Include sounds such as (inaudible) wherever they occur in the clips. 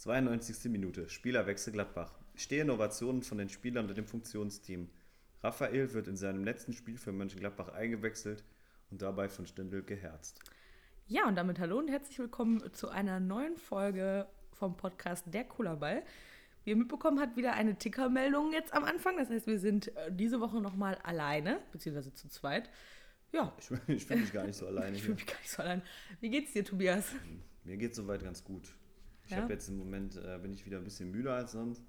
92. Minute. Spielerwechsel Gladbach. Stehe Innovationen von den Spielern und dem Funktionsteam. Raphael wird in seinem letzten Spiel für Mönchengladbach eingewechselt und dabei von Stindl geherzt. Ja, und damit hallo und herzlich willkommen zu einer neuen Folge vom Podcast Der Kullerball. Wie ihr mitbekommen habt, wieder eine Tickermeldung jetzt am Anfang. Das heißt, wir sind äh, diese Woche nochmal alleine, beziehungsweise zu zweit. Ja. Ich, ich fühle (laughs) mich gar nicht so alleine. ich fühle mich gar nicht so allein. Wie geht's dir, Tobias? Mir geht's soweit ganz gut. Ich Ja? habe jetzt im Moment, äh, bin ich wieder ein bisschen müder als sonst,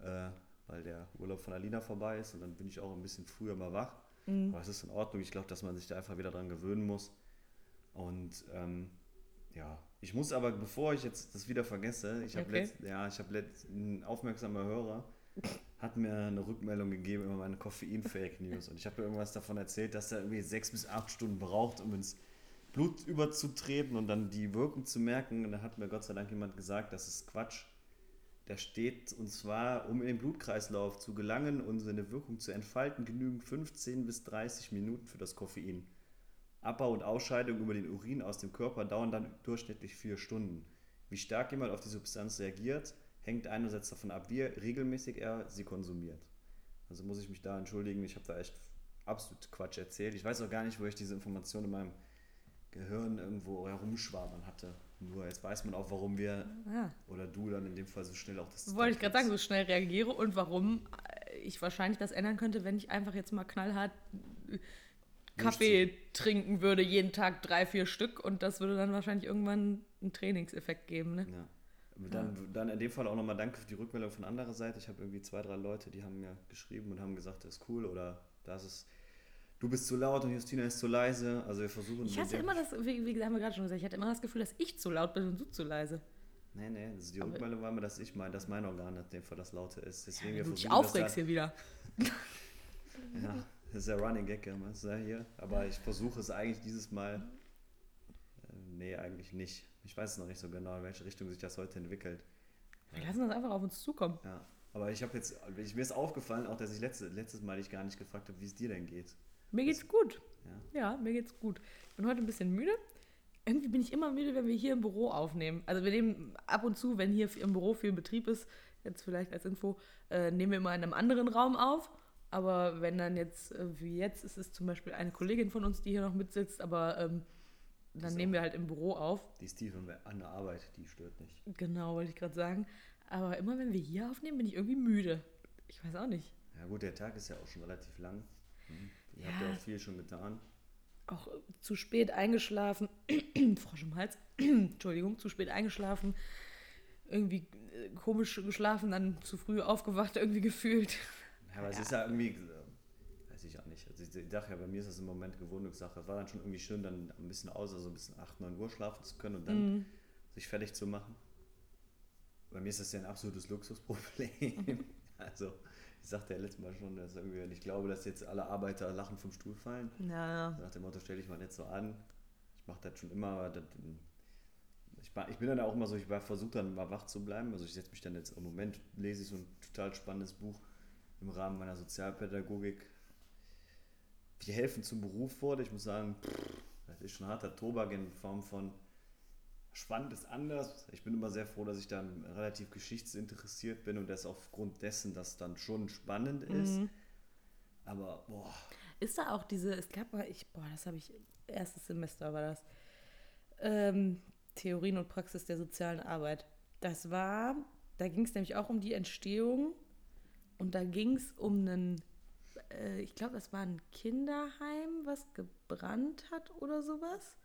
äh, weil der Urlaub von Alina vorbei ist und dann bin ich auch ein bisschen früher mal wach. Mhm. Aber es ist in Ordnung. Ich glaube, dass man sich da einfach wieder dran gewöhnen muss. Und ähm, ja, ich muss aber, bevor ich jetzt das wieder vergesse, ich habe Okay. letzt, ja, ich habe letzt, ein aufmerksamer Hörer hat mir eine Rückmeldung gegeben über meine Koffein-Fake News. Und ich habe irgendwas davon erzählt, dass er irgendwie sechs bis acht Stunden braucht, um ins Blut überzutreten und dann die Wirkung zu merken. Und da hat mir Gott sei Dank jemand gesagt, das ist Quatsch. Da steht, und zwar, um in den Blutkreislauf zu gelangen und seine Wirkung zu entfalten, genügen 15 bis 30 Minuten für das Koffein. Abbau und Ausscheidung über den Urin aus dem Körper dauern dann durchschnittlich vier Stunden. Wie stark jemand auf die Substanz reagiert, hängt einerseits davon ab, wie regelmäßig er sie konsumiert. Also muss ich mich da entschuldigen, ich habe da echt absolut Quatsch erzählt. Ich weiß auch gar nicht, wo ich diese Information in meinem Gehirn irgendwo herumschwabern hatte. Nur jetzt weiß man auch, warum wir Ah, oder du dann in dem Fall so schnell auch das. wollte ich gerade sagen, so schnell reagiere und warum ich wahrscheinlich das ändern könnte, wenn ich einfach jetzt mal knallhart Kaffee trinken würde, jeden Tag drei, vier Stück und das würde dann wahrscheinlich irgendwann einen Trainingseffekt geben. Ne? Ja. Dann, dann in dem Fall auch nochmal danke für die Rückmeldung von anderer Seite. Ich habe irgendwie zwei, drei Leute, die haben mir geschrieben und haben gesagt, das ist cool oder das ist, du bist zu laut und Justina ist zu leise. Also wir versuchen. Ich hatte immer das, wie, wie haben wir gerade schon gesagt, ich hatte immer das Gefühl, dass ich zu laut bin und du zu leise. Nee, nee, das ist die Aber- Rückmeldung war mir, dass ich meine, dass mein Organ in dem Fall das Laute ist. Deswegen wir Wenn du dich versuchen aufregst hier wieder. (laughs) Ja, das ist der Running Gag, ja, ist ja hier. Aber ich versuche es eigentlich dieses Mal. Äh, nee, eigentlich nicht. Ich weiß es noch nicht so genau, in welche Richtung sich das heute entwickelt. Wir lassen das einfach auf uns zukommen. Ja, aber ich habe jetzt, ich, mir ist aufgefallen, auch dass ich letzte, letztes Mal dich gar nicht gefragt habe, wie es dir denn geht. Mir geht's gut. Ja. Ja, mir geht's gut. Ich bin heute ein bisschen müde. Irgendwie bin ich immer müde, wenn wir hier im Büro aufnehmen. Also wir nehmen ab und zu, wenn hier im Büro viel Betrieb ist, jetzt vielleicht als Info, äh, nehmen wir immer in einem anderen Raum auf. Aber wenn dann jetzt, äh, wie jetzt, ist es zum Beispiel eine Kollegin von uns, die hier noch mitsitzt, aber ähm, dann nehmen wir halt im Büro auf. Die ist tief an der Arbeit, die stört nicht. Genau, wollte ich gerade sagen. Aber immer wenn wir hier aufnehmen, bin ich irgendwie müde. Ich weiß auch nicht. Ja gut, der Tag ist ja auch schon relativ lang. Mhm. Ihr habt Ja. ja auch viel schon getan. auch äh, zu spät eingeschlafen, (clears throat) Frosch im Hals, (clears throat) Entschuldigung, zu spät eingeschlafen, irgendwie äh, komisch geschlafen, dann zu früh aufgewacht, irgendwie gefühlt. Ja, aber es Ja. ist ja irgendwie, äh, weiß ich auch nicht. Also ich, ich dachte ja, bei mir ist das im Moment Gewohnungssache. Es war dann schon irgendwie schön, dann ein bisschen aus, also ein bisschen 8, 9 Uhr schlafen zu können und dann Mhm. sich fertig zu machen. Bei mir ist das ja ein absolutes Luxusproblem. (laughs) also, ich sagte ja letztes Mal schon, dass irgendwie, ich glaube, dass jetzt alle Arbeiter lachen vom Stuhl fallen. Ja, Nach dem Motto, stell dich mal nicht so an. Ich mache das schon immer. Das, ich, war- ich bin dann auch immer so, ich versuche dann mal wach zu bleiben. Also ich setze mich dann jetzt im Moment, lese ich so ein total spannendes Buch im Rahmen meiner Sozialpädagogik. Wir helfen zum Beruf wurde. Ich muss sagen, pff, das ist schon harter Tobak in Form von spannend ist anders. Ich bin immer sehr froh, dass ich dann relativ geschichtsinteressiert bin und das aufgrund dessen, dass dann schon spannend ist. Mhm. Aber boah, Ist da auch diese, es gab mal, ich, boah, das habe ich, erstes Semester war das, ähm, Theorien und Praxis der sozialen Arbeit. Das war, da ging es nämlich auch um die Entstehung und da ging es um einen, äh, ich glaube, das war ein Kinderheim, was gebrannt hat oder sowas.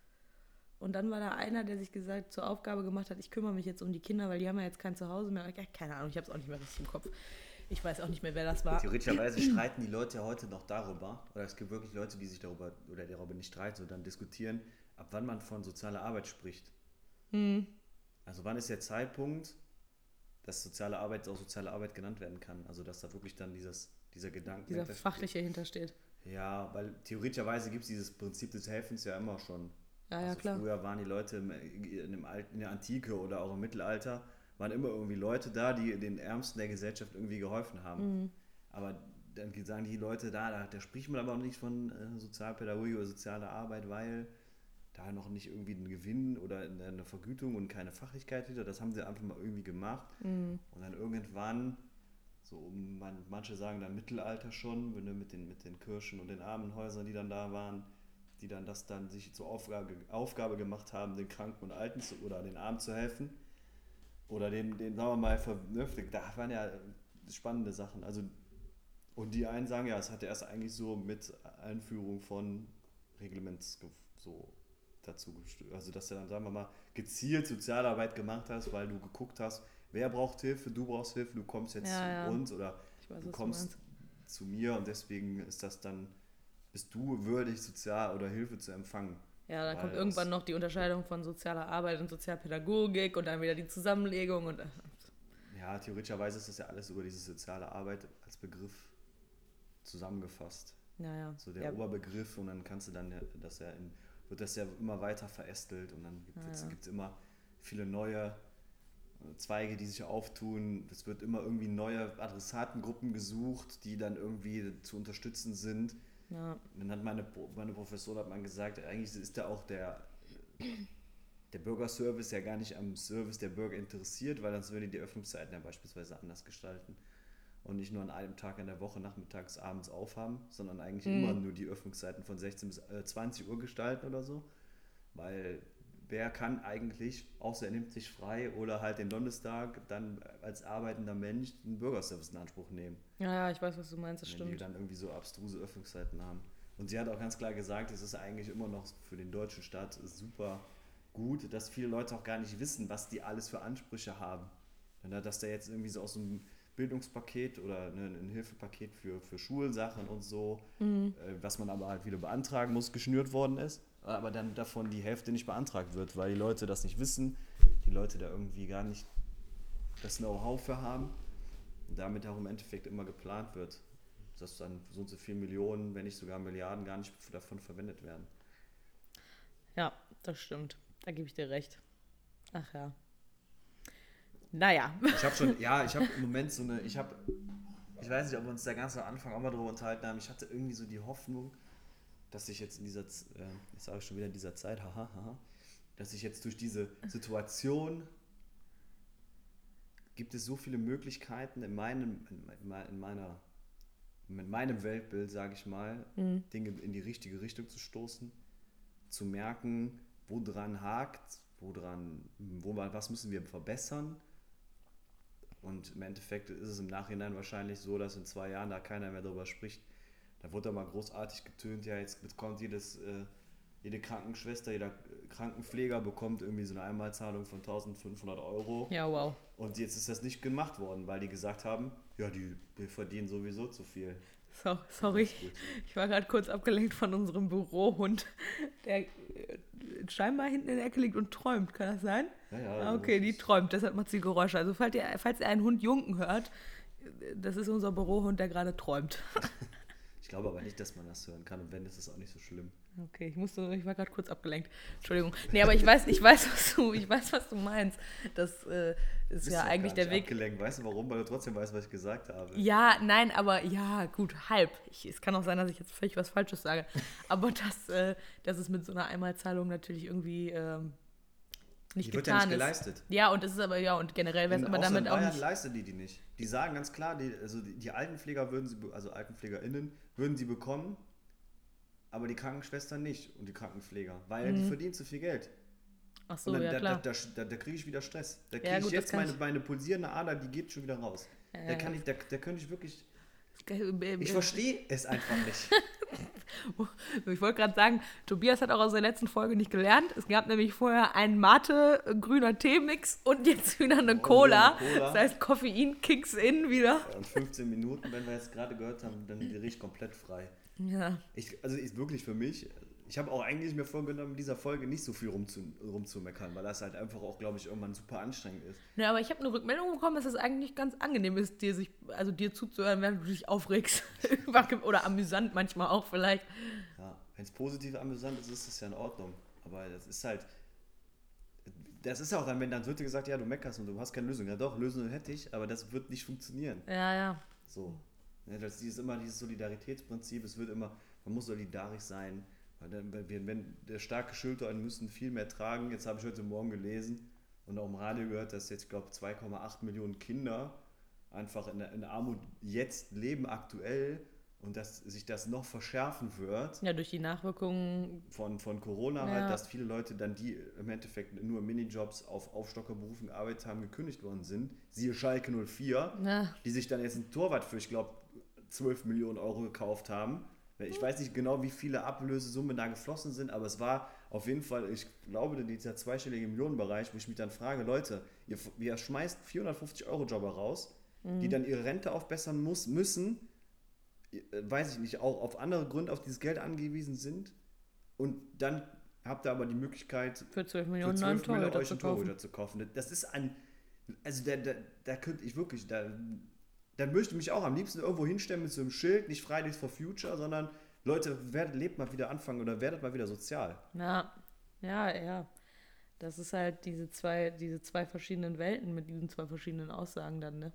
Und dann war da einer, der sich gesagt zur Aufgabe gemacht hat, ich kümmere mich jetzt um die Kinder, weil die haben ja jetzt kein Zuhause mehr. Ja, keine Ahnung, ich habe es auch nicht mehr richtig im Kopf. Ich weiß auch nicht mehr, wer das war. Theoretischerweise streiten die Leute ja heute noch darüber, oder es gibt wirklich Leute, die sich darüber, oder darüber nicht streiten, sondern diskutieren, ab wann man von sozialer Arbeit spricht. Hm. Also wann ist der Zeitpunkt, dass soziale Arbeit auch soziale Arbeit genannt werden kann? Also dass da wirklich dann dieses, dieser Gedanke Dieser fachliche hintersteht. Ja, weil theoretischerweise gibt es dieses Prinzip des Helfens ja immer schon. Ja, ja, also klar. Früher waren die Leute in, dem Alt, in der Antike oder auch im Mittelalter, waren immer irgendwie Leute da, die den Ärmsten der Gesellschaft irgendwie geholfen haben. Mhm. Aber dann sagen die Leute da, da, da spricht man aber auch nicht von äh, Sozialpädagogik oder sozialer Arbeit, weil da noch nicht irgendwie einen Gewinn oder eine Vergütung und keine Fachlichkeit hinter. Das haben sie einfach mal irgendwie gemacht. Mhm. Und dann irgendwann, so um, man, manche sagen dann Mittelalter schon, wenn du mit den, mit den Kirchen und den Armenhäusern, die dann da waren, die dann das dann sich zur Aufgabe, Aufgabe gemacht haben, den Kranken und Alten zu, oder den Armen zu helfen. Oder den, den sagen wir mal, vernünftig. Da waren ja spannende Sachen. Also, und die einen sagen ja, es hatte erst eigentlich so mit Einführung von Reglements so dazu gestört. Also, dass du dann, sagen wir mal, gezielt Sozialarbeit gemacht hast, weil du geguckt hast, wer braucht Hilfe, du brauchst Hilfe, du kommst jetzt Ja, zu ja. uns oder weiß, du du kommst meinst. zu mir und deswegen ist das dann, bist du würdig, sozial oder Hilfe zu empfangen. Ja, dann Weil kommt irgendwann noch die Unterscheidung von sozialer Arbeit und Sozialpädagogik und dann wieder die Zusammenlegung und äh, Ja, theoretischerweise ist das ja alles über diese soziale Arbeit als Begriff zusammengefasst. naja. So der ja, Oberbegriff und dann kannst du dann das ja in, wird das ja immer weiter verästelt und dann gibt es Ja, ja. gibt's immer viele neue äh, Zweige, die sich auftun. Es wird immer irgendwie neue Adressatengruppen gesucht, die dann irgendwie zu unterstützen sind. Ja, dann hat meine, meine Professorin hat man gesagt, eigentlich ist da auch der, der Bürgerservice ja gar nicht am Service der Bürger interessiert, weil sonst würde die Öffnungszeiten ja beispielsweise anders gestalten. Und nicht nur an einem Tag in der Woche, nachmittags, abends aufhaben, sondern eigentlich Mhm. immer nur die Öffnungszeiten von 16 bis äh, 20 Uhr gestalten oder so. Weil wer kann eigentlich, außer er nimmt sich frei oder halt den Donnerstag, dann als arbeitender Mensch einen Bürgerservice in Anspruch nehmen ja, ja, ich weiß, was du meinst, das wenn die stimmt. dann irgendwie so abstruse Öffnungszeiten haben. Und sie hat auch ganz klar gesagt, es ist eigentlich immer noch für den deutschen Staat super gut, dass viele Leute auch gar nicht wissen, was die alles für Ansprüche haben. Dass da jetzt irgendwie so aus einem Bildungspaket oder ne, ein Hilfepaket für, für Schulsachen und so, Mhm. äh, was man aber halt wieder beantragen muss, geschnürt worden ist, aber dann davon die Hälfte nicht beantragt wird, weil die Leute das nicht wissen, die Leute da irgendwie gar nicht das Know-how für haben und damit auch im Endeffekt immer geplant wird, dass dann so und so viele Millionen, wenn nicht sogar Milliarden gar nicht davon verwendet werden. Ja, das stimmt. Da gebe ich dir recht. Ach ja. Naja. Ich habe schon, ja, ich habe im (laughs) Moment so eine, ich habe, ich weiß nicht, ob wir uns da ganz am Anfang auch mal drüber unterhalten haben, ich hatte irgendwie so die Hoffnung, dass ich jetzt in dieser, äh, jetzt sage ich schon wieder in dieser Zeit, haha, haha, dass ich jetzt durch diese Situation gibt es so viele Möglichkeiten in meinem, in, me- in meiner, in meinem Weltbild, sage ich mal, Mhm. Dinge in die richtige Richtung zu stoßen, zu merken, wo dran hakt, wo dran, wo, was müssen wir verbessern. Und im Endeffekt ist es im Nachhinein wahrscheinlich so, dass in zwei Jahren da keiner mehr darüber spricht. Da wurde mal großartig getönt, ja, jetzt bekommt jedes, äh, jede Krankenschwester, jeder Krankenpfleger bekommt irgendwie so eine Einmalzahlung von 1500 Euro. Ja, wow. Und jetzt ist das nicht gemacht worden, weil die gesagt haben, ja, die, die verdienen sowieso zu viel. So, sorry. Ich war gerade kurz abgelenkt von unserem Bürohund, der äh, scheinbar hinten in der Ecke liegt und träumt. Kann das sein? Ja, ja, Ah, okay, die träumt, deshalb macht sie Geräusche. Also falls ihr, falls ihr einen Hund Junken hört, äh, das ist unser Bürohund, der gerade träumt. (laughs) Ich glaube aber nicht, dass man das hören kann und wenn, ist es auch nicht so schlimm. Okay, ich musste, ich war gerade kurz abgelenkt. Entschuldigung. Nee, aber ich weiß, ich weiß, was du, ich weiß, was du meinst. Das äh, ist Bist ja eigentlich der Weg. Abgelenkt. Weißt du warum? Weil du trotzdem weißt, was ich gesagt habe. Ja, nein, aber ja, gut, halb. Ich, es kann auch sein, dass ich jetzt völlig was Falsches sage. (laughs) Aber dass, äh, dass es mit so einer Einmalzahlung natürlich irgendwie ähm, nicht die wird ja nicht ist. geleistet. Ja, und es ist aber, ja, und generell wäre es aber damit in auch Bayern nicht. leistet die die nicht. Die sagen ganz klar, die, also die, die Altenpfleger würden sie, also AltenpflegerInnen, würden sie bekommen, aber die Krankenschwestern nicht und die Krankenpfleger, weil die verdienen zu viel Geld. Ach so, und dann, ja, da, klar. da, da, da, kriege ich wieder Stress. Da Ja, kriege ich gut, das jetzt meine, ich- meine pulsierende Ader, die geht schon wieder raus. Ja, da, ja, kann ich, da, da könnte ich wirklich. Ich verstehe es einfach nicht. (laughs) (laughs) Ich wollte gerade sagen, Tobias hat auch aus der letzten Folge nicht gelernt. Es gab nämlich vorher einen Mate, grüner Teemix und jetzt (laughs) wieder eine wieder Cola. Cola. Das heißt, Koffein kicks in wieder. Und 15 Minuten, wenn wir jetzt gerade gehört haben, dann ich komplett frei. Ja. Ich, also ist wirklich für mich, ich habe auch eigentlich mir vorgenommen, in dieser Folge nicht so viel rumzu, rumzumeckern, weil das halt einfach auch, glaube ich, irgendwann super anstrengend ist. ja, aber ich habe eine Rückmeldung bekommen, dass es eigentlich ganz angenehm ist, dir, sich, also dir zuzuhören, während du dich aufregst. (laughs) Oder amüsant manchmal auch vielleicht. Ja, wenn es positiv amüsant ist, ist das ja in Ordnung. Aber das ist halt, das ist auch dann, wenn dann wird dir gesagt, ja, du meckerst und du hast keine Lösung. Ja doch, Lösung hätte ich, aber das wird nicht funktionieren. Ja, ja. So. Ja, das ist immer dieses Solidaritätsprinzip, es wird immer, man muss solidarisch sein, wenn, wenn der starke Schultern müssen viel mehr tragen. Jetzt habe ich heute Morgen gelesen und auch im Radio gehört, dass jetzt, glaube ich, 2,8 Millionen Kinder einfach in, in Armut jetzt leben aktuell und dass sich das noch verschärfen wird. Ja, durch die Nachwirkungen von, von Corona halt, ja. halt, dass viele Leute dann, die im Endeffekt nur Minijobs auf Aufstockerberufen gearbeitet haben, gekündigt worden sind. Siehe Schalke 04, ja. die sich dann jetzt ein Torwart für, ich glaube, 12 Millionen Euro gekauft haben. Ich weiß nicht genau, wie viele Ablösesummen da geflossen sind, aber es war auf jeden Fall, ich glaube, dieser zweistellige Millionenbereich, wo ich mich dann frage, Leute, ihr, ihr schmeißt 450 Euro Jobber raus, mhm. die dann ihre Rente aufbessern muss, müssen, äh, weiß ich nicht, auch auf andere Gründe auf dieses Geld angewiesen sind und dann habt ihr aber die Möglichkeit, für 12 Millionen, für 12 Millionen euch einen Torhüter zu kaufen. Das ist ein, also da, da, da könnte ich wirklich, da, da möchte ich mich auch am liebsten irgendwo hinstellen mit so einem Schild, nicht Fridays for Future, sondern Leute, werdet, lebt mal wieder anfangen oder werdet mal wieder sozial. Ja, ja, ja. Das ist halt diese zwei, diese zwei verschiedenen Welten mit diesen zwei verschiedenen Aussagen dann, ne?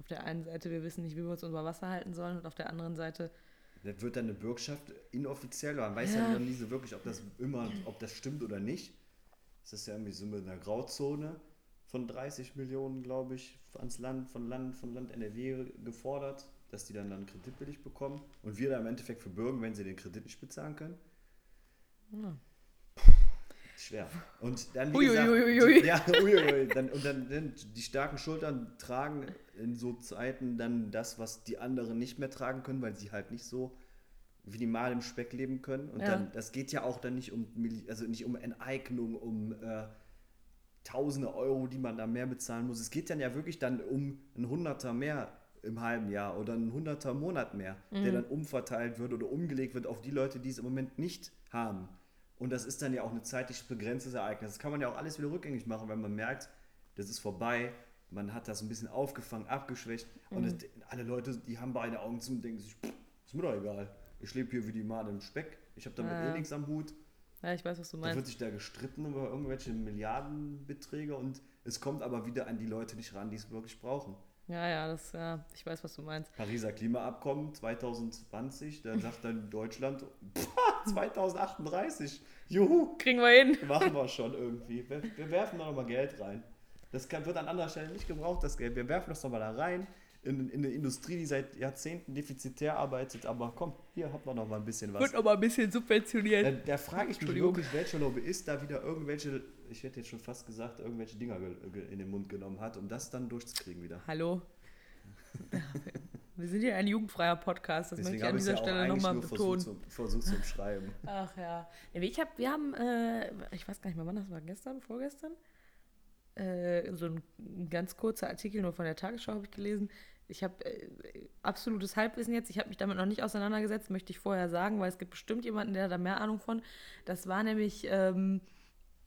auf der einen Seite, wir wissen nicht, wie wir uns unter Wasser halten sollen, und auf der anderen Seite. Das wird dann eine Bürgschaft inoffiziell, man weiß ja, ja nie so wirklich, ob das immer, ob das stimmt oder nicht. Das ist ja irgendwie so mit einer Grauzone von 30 Millionen, glaube ich, ans Land, von Land, von Land NRW gefordert, dass die dann, dann Kredit billig bekommen und wir da im Endeffekt verbürgen, wenn sie den Kredit nicht bezahlen können. Ja schwer. Und dann, wie gesagt, die, (laughs) ja, uiuiui, dann, und dann die starken Schultern tragen in so Zeiten dann das, was die anderen nicht mehr tragen können, weil sie halt nicht so minimal im Speck leben können. Und ja. dann, das geht ja auch dann nicht um, also nicht um Enteignung, um äh, tausende Euro, die man da mehr bezahlen muss. Es geht dann ja wirklich dann um ein Hunderter mehr im halben Jahr oder ein Hunderter Monat mehr, mhm. der dann umverteilt wird oder umgelegt wird auf die Leute, die es im Moment nicht haben. Und das ist dann ja auch ein zeitlich begrenztes Ereignis. Das kann man ja auch alles wieder rückgängig machen, wenn man merkt, das ist vorbei. Man hat das ein bisschen aufgefangen, abgeschwächt. Mhm. Und das, alle Leute, die haben beide Augen zu und denken sich, ist mir doch egal. Ich lebe hier wie die Made im Speck. Ich habe damit ja. eh nichts am Hut. Ja, ich weiß, was du meinst. Da wird sich da gestritten über irgendwelche Milliardenbeträge und es kommt aber wieder an die Leute nicht ran, die es wirklich brauchen. Ja, ja, das, ja, ich weiß, was du meinst. Pariser Klimaabkommen 2020, da (laughs) sagt dann Deutschland 2038. Juhu! Kriegen wir hin. Machen wir (laughs) schon irgendwie. Wir, wir werfen da nochmal Geld rein. Das kann, wird an anderer Stelle nicht gebraucht, das Geld. Wir werfen das nochmal da rein in, in eine Industrie, die seit Jahrzehnten defizitär arbeitet. Aber komm, hier hat man noch mal ein bisschen was. Wird noch mal ein bisschen subventioniert. Da, da frage ich mich wirklich, welcher Lobbyist da wieder irgendwelche, ich hätte jetzt schon fast gesagt, irgendwelche Dinger in den Mund genommen hat, um das dann durchzukriegen wieder. Hallo? (laughs) Wir sind ja ein jugendfreier Podcast, das Deswegen möchte ich an dieser ja Stelle nochmal betonen. Versucht, versucht zu umschreiben. Ach ja. Ich hab, wir haben, äh, ich weiß gar nicht mehr, wann das war, gestern, vorgestern? Äh, so ein, ganz kurzer Artikel nur von der Tagesschau habe ich gelesen. Ich habe äh, absolutes Halbwissen jetzt. Ich habe mich damit noch nicht auseinandergesetzt, möchte ich vorher sagen, weil es gibt bestimmt jemanden, der da mehr Ahnung von. Das war nämlich, ähm,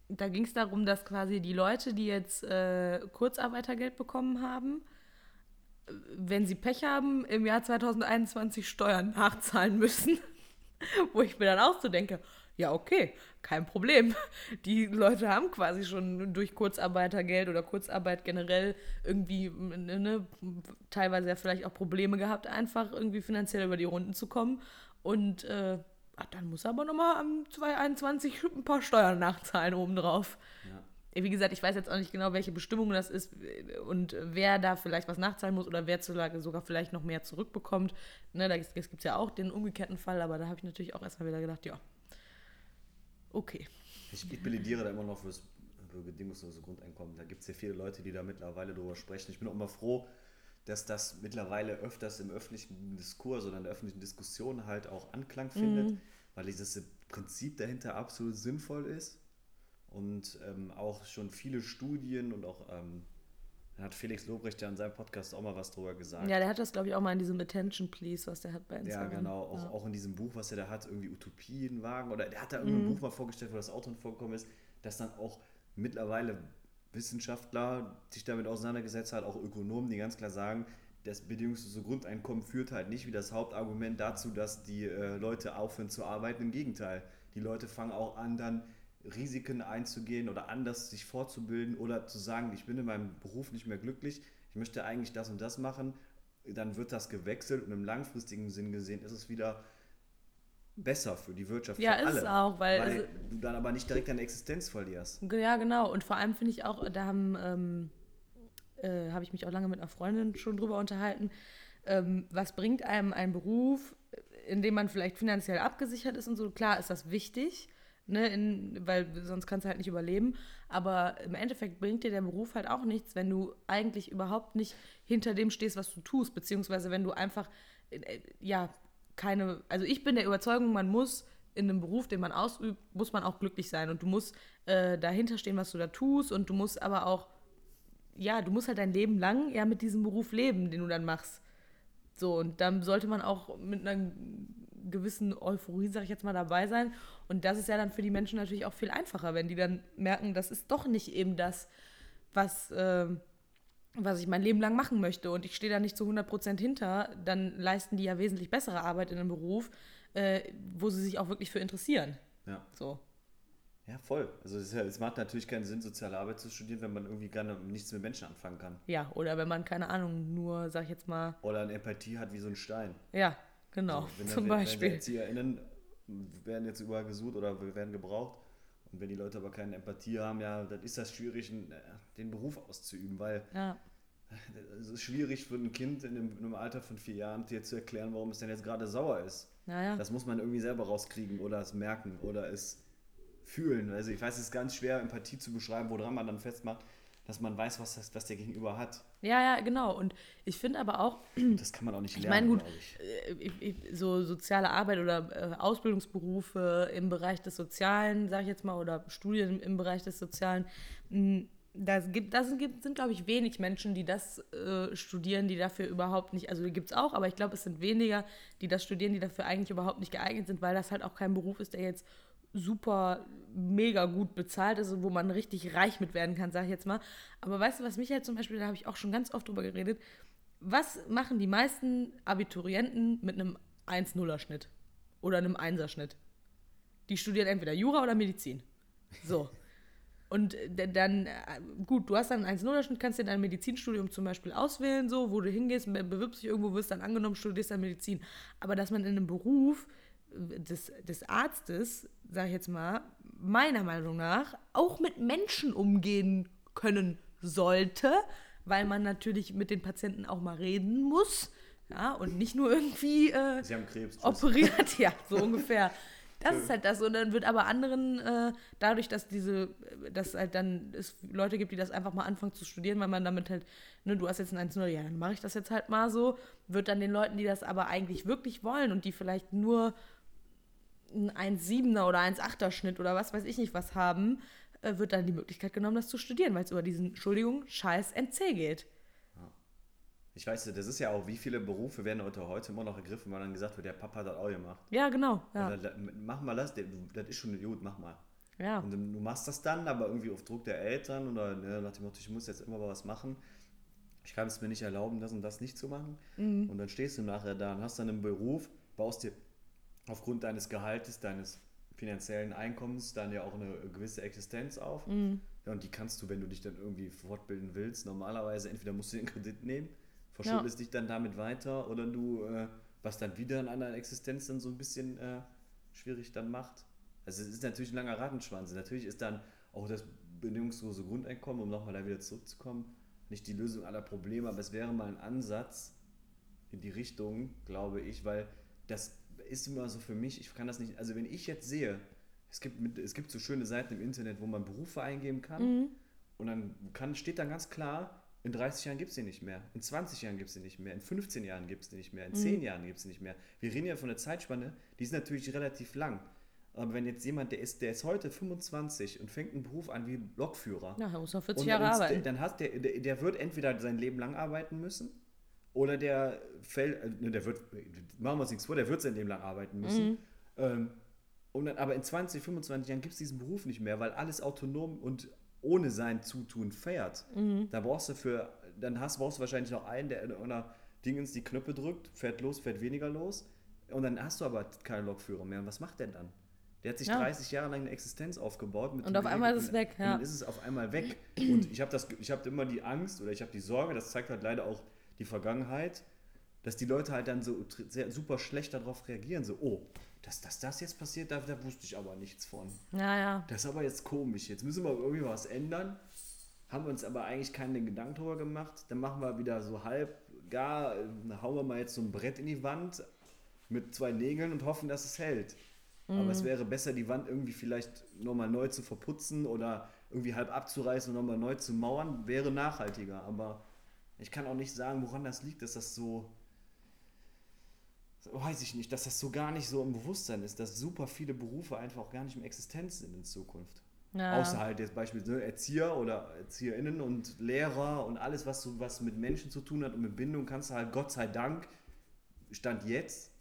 da ging es darum, dass quasi die Leute, die jetzt äh, Kurzarbeitergeld bekommen haben, wenn sie Pech haben, im Jahr 2021 Steuern nachzahlen müssen. (laughs) Wo ich mir dann auch so denke, ja, okay, kein Problem. (laughs) Die Leute haben quasi schon durch Kurzarbeitergeld oder Kurzarbeit generell irgendwie ne, teilweise ja vielleicht auch Probleme gehabt, einfach irgendwie finanziell über die Runden zu kommen. Und äh, ach, dann muss er aber nochmal am 2021 ein paar Steuern nachzahlen obendrauf. Ja. Wie gesagt, ich weiß jetzt auch nicht genau, welche Bestimmung das ist und wer da vielleicht was nachzahlen muss oder wer sogar vielleicht noch mehr zurückbekommt. Ne, da gibt es ja auch den umgekehrten Fall, aber da habe ich natürlich auch erstmal wieder gedacht, ja, okay. Ich, ich plädiere da immer noch fürs für bedingungslose Grundeinkommen. Da gibt es ja viele Leute, die da mittlerweile drüber sprechen. Ich bin auch immer froh, dass das mittlerweile öfters im öffentlichen Diskurs oder in der öffentlichen Diskussion halt auch Anklang findet, mhm. weil dieses Prinzip dahinter absolut sinnvoll ist und ähm, auch schon viele Studien und auch ähm, hat Felix Lobrecht ja in seinem Podcast auch mal was drüber gesagt. Ja, der hat das, glaube ich, auch mal in diesem Attention Please, was der hat bei Instagram. Ja, genau. Auch, ja. auch in diesem Buch, was er da hat, irgendwie Utopienwagen oder der hat da irgendein mhm. Buch mal vorgestellt, wo das Auto vorgekommen ist, dass dann auch mittlerweile Wissenschaftler sich damit auseinandergesetzt hat, auch Ökonomen, die ganz klar sagen, das bedingungslose Grundeinkommen führt halt nicht wie das Hauptargument dazu, dass die äh, Leute aufhören zu arbeiten. Im Gegenteil, die Leute fangen auch an, dann Risiken einzugehen oder anders sich fortzubilden oder zu sagen, ich bin in meinem Beruf nicht mehr glücklich, ich möchte eigentlich das und das machen, dann wird das gewechselt und im langfristigen Sinn gesehen ist es wieder besser für die Wirtschaft. Ja, für ist alle, es auch, weil, weil also- du dann aber nicht direkt deine Existenz verlierst. Ja, genau. Und vor allem finde ich auch, da haben, ähm, äh, habe ich mich auch lange mit einer Freundin schon drüber unterhalten. Ähm, was bringt einem ein Beruf, in dem man vielleicht finanziell abgesichert ist und so? Klar ist das wichtig, ne, in, weil sonst kannst du halt nicht überleben. Aber im Endeffekt bringt dir der Beruf halt auch nichts, wenn du eigentlich überhaupt nicht hinter dem stehst, was du tust, beziehungsweise wenn du einfach, äh, ja, keine, also ich bin der Überzeugung, man muss in einem Beruf, den man ausübt, muss man auch glücklich sein und du musst äh, dahinter stehen, was du da tust und du musst aber auch, ja, du musst halt dein Leben lang ja mit diesem Beruf leben, den du dann machst. So, und dann sollte man auch mit einer gewissen Euphorie, sag ich jetzt mal, dabei sein. Und das ist ja dann für die Menschen natürlich auch viel einfacher, wenn die dann merken, das ist doch nicht eben das, was, ähm, was ich mein Leben lang machen möchte und ich stehe da nicht zu 100% hinter, dann leisten die ja wesentlich bessere Arbeit in einem Beruf, äh, wo sie sich auch wirklich für interessieren. Ja. So. Ja, voll. Also es, es macht natürlich keinen Sinn, soziale Arbeit zu studieren, wenn man irgendwie gerne nichts mit Menschen anfangen kann. Ja, oder wenn man, keine Ahnung, nur, sag ich jetzt mal, Oder eine Empathie hat wie so ein Stein. ja, genau, Also, wenn, zum wenn, Wenn Beispiel. die ErzieherInnen werden jetzt überall gesucht oder werden gebraucht. Und wenn die Leute aber keine Empathie haben, ja, dann ist das schwierig, äh, den Beruf auszuüben, weil Ja, es ist schwierig für ein Kind in einem, in einem Alter von vier Jahren dir zu erklären, warum es denn jetzt gerade sauer ist. naja. Das muss man irgendwie selber rauskriegen oder es merken oder es fühlen. Also ich weiß, es ist ganz schwer, Empathie zu beschreiben, woran man dann festmacht, dass man weiß, was, das, was der Gegenüber hat. Ja, ja, genau. Und ich finde aber auch, (clears throat) Das kann man auch nicht Ich lernen, meine, gut, ich. äh, ich- ich- so soziale Arbeit oder äh, Ausbildungsberufe im Bereich des Sozialen, sage ich jetzt mal, oder Studien im, Bereich des Sozialen, das gibt, das gibt, sind, glaube ich, wenig Menschen, die das äh, studieren, die dafür überhaupt nicht, also die gibt es auch, aber ich glaube, es sind weniger, die das studieren, die dafür eigentlich überhaupt nicht geeignet sind, weil das halt auch kein Beruf ist, der jetzt super mega gut bezahlt ist und wo man richtig reich mit werden kann, sage ich jetzt mal. Aber weißt du, was mich halt zum Beispiel, da habe ich auch schon ganz oft drüber geredet, was machen die meisten Abiturienten mit einem 1-0er-Schnitt oder einem 1er-Schnitt? Die studieren entweder Jura oder Medizin. So. Und d- dann, äh, gut, du hast dann einen 1-0er-Schnitt, kannst dir dein Medizinstudium zum Beispiel auswählen, so, wo du hingehst, be- bewirbst dich irgendwo, wirst dann angenommen, studierst dann Medizin. Aber dass man in einem Beruf äh, des, des Arztes, sag ich jetzt mal, meiner Meinung nach auch mit Menschen umgehen können sollte, weil man natürlich mit den Patienten auch mal reden muss. Ja, und nicht nur irgendwie äh, Krebs. operiert, (laughs) ja, so (laughs) ungefähr. Das ist halt das. Und dann wird aber anderen, äh, dadurch, dass diese, dass halt dann es Leute gibt, die das einfach mal anfangen zu studieren, weil man damit halt, ne, du hast jetzt ein 1-0, ja, dann mache ich das jetzt halt mal so, wird dann den Leuten, die das aber eigentlich wirklich wollen und die vielleicht nur einen 1,7er oder 1,8er Schnitt oder was weiß ich nicht was haben, äh, wird dann die Möglichkeit genommen, das zu studieren, weil es über diesen, Entschuldigung, scheiß NC geht. Ich weiß, das ist ja auch, wie viele Berufe werden heute, heute immer noch ergriffen, weil dann gesagt wird, der Papa hat das auch gemacht. Ja, genau. Ja. Mach mal das, das ist schon gut, mach mal. ja. Und du machst das dann, aber irgendwie auf Druck der Eltern oder ne, nach dem Motto, ich muss jetzt immer mal was machen. Ich kann es mir nicht erlauben, das und das nicht zu machen. Mhm. Und dann stehst du nachher da und hast dann einen Beruf, baust dir aufgrund deines Gehaltes, deines finanziellen Einkommens dann ja auch eine gewisse Existenz auf. Mhm. Ja, und die kannst du, wenn du dich dann irgendwie fortbilden willst, normalerweise entweder musst du den Kredit nehmen, verschuldest dich dann damit weiter oder du, äh, was dann wieder an einer Existenz dann so ein bisschen äh, schwierig dann macht. Also es ist natürlich ein langer Rattenschwanz. Natürlich ist dann auch das bedingungslose Grundeinkommen, um nochmal da wieder zurückzukommen, nicht die Lösung aller Probleme, aber es wäre mal ein Ansatz in die Richtung, glaube ich, weil das ist immer so für mich, ich kann das nicht, also wenn ich jetzt sehe, es gibt, es gibt so schöne Seiten im Internet, wo man Berufe eingeben kann und dann kann, steht dann ganz klar, in 30 Jahren gibt es die nicht mehr, in 20 Jahren gibt es die nicht mehr, in 15 Jahren gibt es die nicht mehr, in 10 Jahren gibt es die nicht mehr. Wir reden ja von der Zeitspanne, die ist natürlich relativ lang. Aber wenn jetzt jemand, der ist, der ist heute 25 und fängt einen Beruf an wie Lokführer, er muss noch 40 und Jahre dann, arbeiten. Dann hat der, der, der wird entweder sein Leben lang arbeiten müssen oder der fällt, äh, ne, der wird, machen wir uns nichts vor, der wird sein Leben lang arbeiten müssen. Mhm. Ähm, und dann, aber in 20, 25 Jahren gibt es diesen Beruf nicht mehr, weil alles autonom und ohne sein Zutun fährt. Mhm. Da brauchst du für, dann hast, brauchst du wahrscheinlich noch einen, der in einer Dingens die Knöpfe drückt, fährt los, fährt weniger los. Und dann hast du aber keine Lokführer mehr. Und was macht der dann? Der hat sich Ja. 30 Jahre lang eine Existenz aufgebaut. Mit Und auf einmal ist es weg, Und ja. dann ist es auf einmal weg. Und ich habe habe immer die Angst oder ich habe die Sorge, das zeigt halt leider auch die Vergangenheit, dass die Leute halt dann so sehr, super schlecht darauf reagieren. So, oh, dass, dass das jetzt passiert, da, da wusste ich aber nichts von. Ja, ja. Das ist aber jetzt komisch. Jetzt müssen wir irgendwie was ändern. Haben wir uns aber eigentlich keinen Gedanken drüber gemacht. Dann machen wir wieder so halb gar, äh, hauen wir mal jetzt so ein Brett in die Wand mit zwei Nägeln und hoffen, dass es hält. Aber es wäre besser, die Wand irgendwie vielleicht nochmal neu zu verputzen oder irgendwie halb abzureißen und nochmal neu zu mauern, wäre nachhaltiger. Aber ich kann auch nicht sagen, woran das liegt, dass das so, weiß ich nicht, dass das so gar nicht so im Bewusstsein ist, dass super viele Berufe einfach auch gar nicht mehr existent sind in Zukunft. ja. Außer halt jetzt beispielsweise Erzieher oder ErzieherInnen und Lehrer und alles, was so was mit Menschen zu tun hat und mit Bindung, kannst du halt Gott sei Dank, Stand jetzt,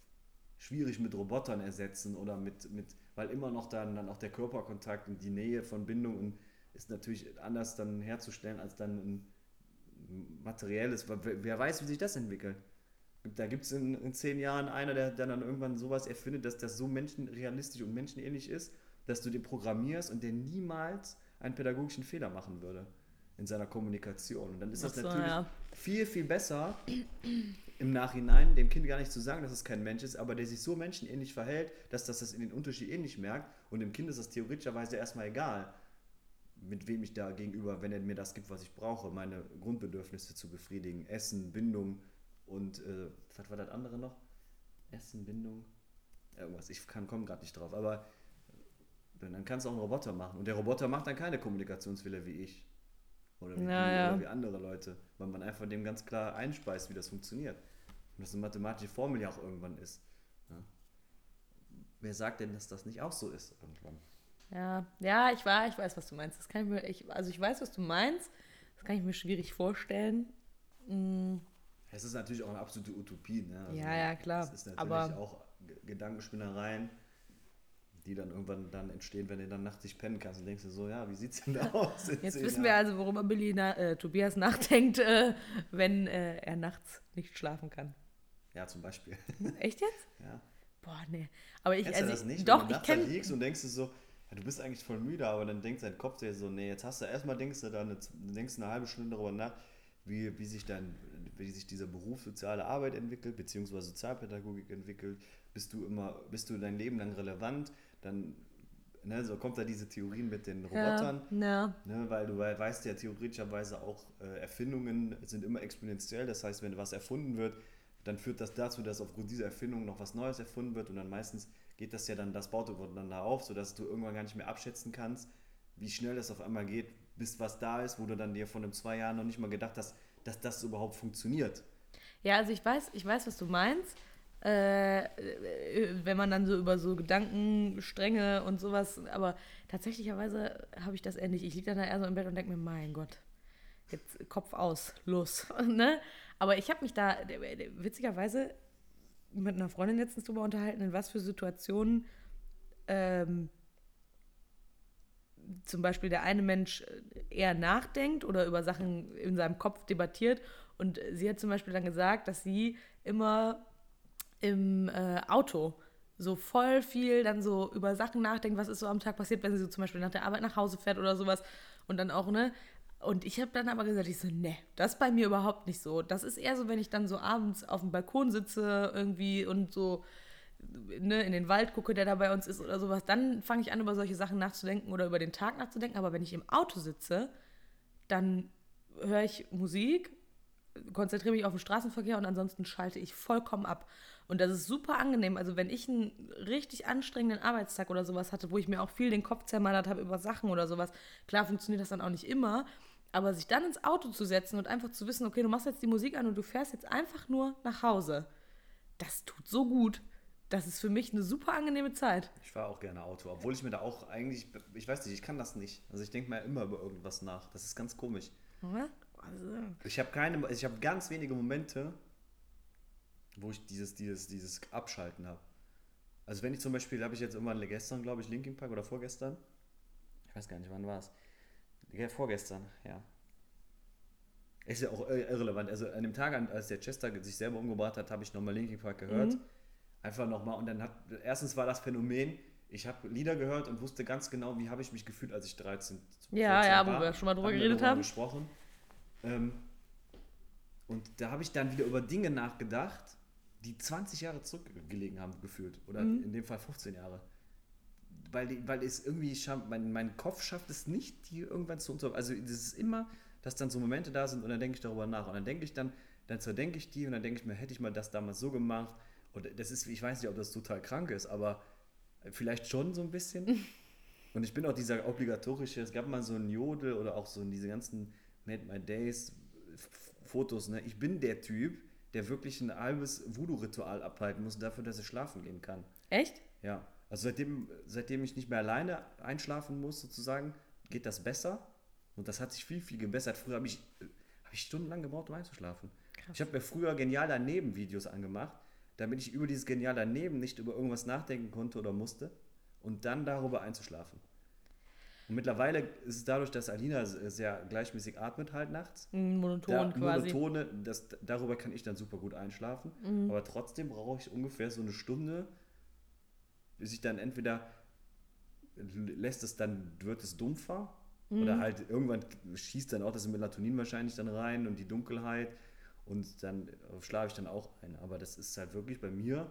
schwierig mit Robotern ersetzen oder mit, mit weil immer noch dann, dann auch der Körperkontakt und die Nähe von Bindung und ist natürlich anders dann herzustellen als dann ein materielles. Wer weiß, wie sich das entwickelt. Da gibt es in, in zehn Jahren einer, der, der dann irgendwann sowas erfindet, dass das so menschenrealistisch und menschenähnlich ist, dass du den programmierst und der niemals einen pädagogischen Fehler machen würde in seiner Kommunikation. Und dann ist das so, natürlich ja. viel, viel besser im Nachhinein dem Kind gar nicht zu sagen, dass es kein Mensch ist, aber der sich so menschenähnlich verhält, dass das das in den Unterschied ähnlich merkt und dem Kind ist das theoretischerweise erstmal egal, mit wem ich da gegenüber, wenn er mir das gibt, was ich brauche, meine Grundbedürfnisse zu befriedigen, Essen, Bindung und äh, was war das andere noch? Essen, Bindung, irgendwas, ich kann komme gerade nicht drauf, aber dann dann kannst du auch einen Roboter machen und der Roboter macht dann keine Kommunikationsfehler wie ich oder wie, Ja, du ja. oder wie andere Leute, weil man einfach dem ganz klar einspeist, wie das funktioniert und das eine mathematische Formel ja auch irgendwann ist. Ja. Wer sagt denn, dass das nicht auch so ist irgendwann? Ja, ja, ich war, ich weiß, was du meinst. Das kann ich mir, ich, also ich weiß, was du meinst. Das kann ich mir schwierig vorstellen. Mm, Es ist natürlich auch eine absolute Utopie. Ne? Ja, ja, klar. Es ist natürlich Aber- auch Gedankenspinnereien, die dann irgendwann dann entstehen, wenn du dann nachts nicht pennen kannst und denkst du so, ja, wie sieht's denn da (laughs) aus? Jetzt wissen wir also, worüber Billy na, äh, Tobias nachdenkt, äh, wenn äh, er nachts nicht schlafen kann. Ja, zum Beispiel. Echt jetzt? (laughs) Ja. Boah, nee. Aber ich, Kennst also das nicht? ich, wenn doch, du ich kenne. liegst und denkst du so, du bist eigentlich voll müde, aber dann denkt dein Kopf dir so, nee, jetzt hast du erstmal denkst du dann, denkst eine halbe Stunde darüber nach, wie, wie sich dann, wie sich dieser Beruf soziale Arbeit entwickelt, beziehungsweise Sozialpädagogik entwickelt, bist du immer, bist du dein Leben lang relevant, dann, ne, so kommt da diese Theorien mit den Robotern. Ja, ja. Ne, weil du wei- weißt ja theoretischerweise auch, äh, Erfindungen sind immer exponentiell. Das heißt, wenn was erfunden wird, dann führt das dazu, dass aufgrund dieser Erfindung noch was Neues erfunden wird. Und dann meistens geht das ja dann, das baut aufeinander auf, sodass du irgendwann gar nicht mehr abschätzen kannst, wie schnell das auf einmal geht, bis was da ist, wo du dann dir von einem zwei Jahren noch nicht mal gedacht hast, dass das überhaupt funktioniert. Ja, also ich weiß, ich weiß, was du meinst. Äh, äh, wenn man dann so über so Gedankenstränge und sowas, aber tatsächlicherweise habe ich das ähnlich. Ich liege dann da eher so im Bett und denke mir, mein Gott, jetzt Kopf aus, los. (laughs) ne? Aber ich habe mich da äh, äh, witzigerweise mit einer Freundin letztens drüber unterhalten, in was für Situationen ähm, zum Beispiel der eine Mensch eher nachdenkt oder über Sachen in seinem Kopf debattiert. Und sie hat zum Beispiel dann gesagt, dass sie immer im äh, Auto so voll viel dann so über Sachen nachdenkt, was ist so am Tag passiert, wenn sie so zum Beispiel nach der Arbeit nach Hause fährt oder sowas. Und dann auch, ne? Und ich habe dann aber gesagt, ich so, ne, das ist bei mir überhaupt nicht so. Das ist eher so, wenn ich dann so abends auf dem Balkon sitze irgendwie und so ne, in den Wald gucke, der da bei uns ist oder sowas, dann fange ich an, über solche Sachen nachzudenken oder über den Tag nachzudenken. Aber wenn ich im Auto sitze, dann höre ich Musik, konzentriere mich auf den Straßenverkehr und ansonsten schalte ich vollkommen ab. Und das ist super angenehm. Also wenn ich einen richtig anstrengenden Arbeitstag oder sowas hatte, wo ich mir auch viel den Kopf zermalert habe über Sachen oder sowas, klar funktioniert das dann auch nicht immer, aber sich dann ins Auto zu setzen und einfach zu wissen, okay, du machst jetzt die Musik an und du fährst jetzt einfach nur nach Hause, das tut so gut. Das ist für mich eine super angenehme Zeit. Ich fahre auch gerne Auto, obwohl ich mir da auch eigentlich, ich weiß nicht, ich kann das nicht. Also ich denke mir immer über irgendwas nach. Das ist ganz komisch. Also, Ich habe keine, ich habe ganz wenige Momente, wo ich dieses, dieses, dieses Abschalten habe. Also wenn ich zum Beispiel, habe ich jetzt irgendwann gestern, glaube ich, Linkin Park oder vorgestern, ich weiß gar nicht, wann war es. Ja, vorgestern, ja. Ist ja auch ir- irrelevant. Also an dem Tag, als der Chester sich selber umgebracht hat, habe ich nochmal Linkin Park gehört. Einfach nochmal. Und dann hat, erstens war das Phänomen, ich habe Lieder gehört und wusste ganz genau, wie habe ich mich gefühlt, als ich 13, Ja, ja, wo war. wir schon mal drüber Haben geredet haben. gesprochen. Ähm, und da habe ich dann wieder über Dinge nachgedacht, die 20 Jahre zurückgelegen haben, gefühlt. Oder Mhm. in dem Fall 15 Jahre. Weil, weil es irgendwie, mein, mein Kopf schafft es nicht, die irgendwann zu unter... Also es ist immer, dass dann so Momente da sind und dann denke ich darüber nach. Und dann denke ich dann, dann zerdenke ich die und dann denke ich mir, hätte ich mal das damals so gemacht. Und das ist, ich weiß nicht, ob das total krank ist, aber vielleicht schon so ein bisschen. (laughs) Und ich bin auch dieser obligatorische, es gab mal so ein Jodel oder auch so in diese ganzen Made My Days Fotos, ne? Ich bin der Typ, der wirklich ein halbes Voodoo-Ritual abhalten muss, dafür, dass er schlafen gehen kann. Echt? Ja. Also seitdem, seitdem ich nicht mehr alleine einschlafen muss, sozusagen, geht das besser. Und das hat sich viel, viel gebessert. Früher habe ich, hab ich stundenlang gebraucht, um einzuschlafen. Krass. Ich habe mir früher genial daneben Videos angemacht, damit ich über dieses genial daneben nicht über irgendwas nachdenken konnte oder musste und dann darüber einzuschlafen. Und mittlerweile ist es dadurch, dass Alina sehr gleichmäßig atmet halt nachts, Mm, Monoton da, quasi. Mhm. monotone, das, darüber kann ich dann super gut einschlafen. Aber trotzdem brauche ich ungefähr so eine Stunde, bis ich dann entweder lässt es dann, wird es dumpfer Mhm. oder halt irgendwann schießt dann auch das Melatonin wahrscheinlich dann rein und die Dunkelheit und dann schlafe ich dann auch ein. Aber das ist halt wirklich bei mir,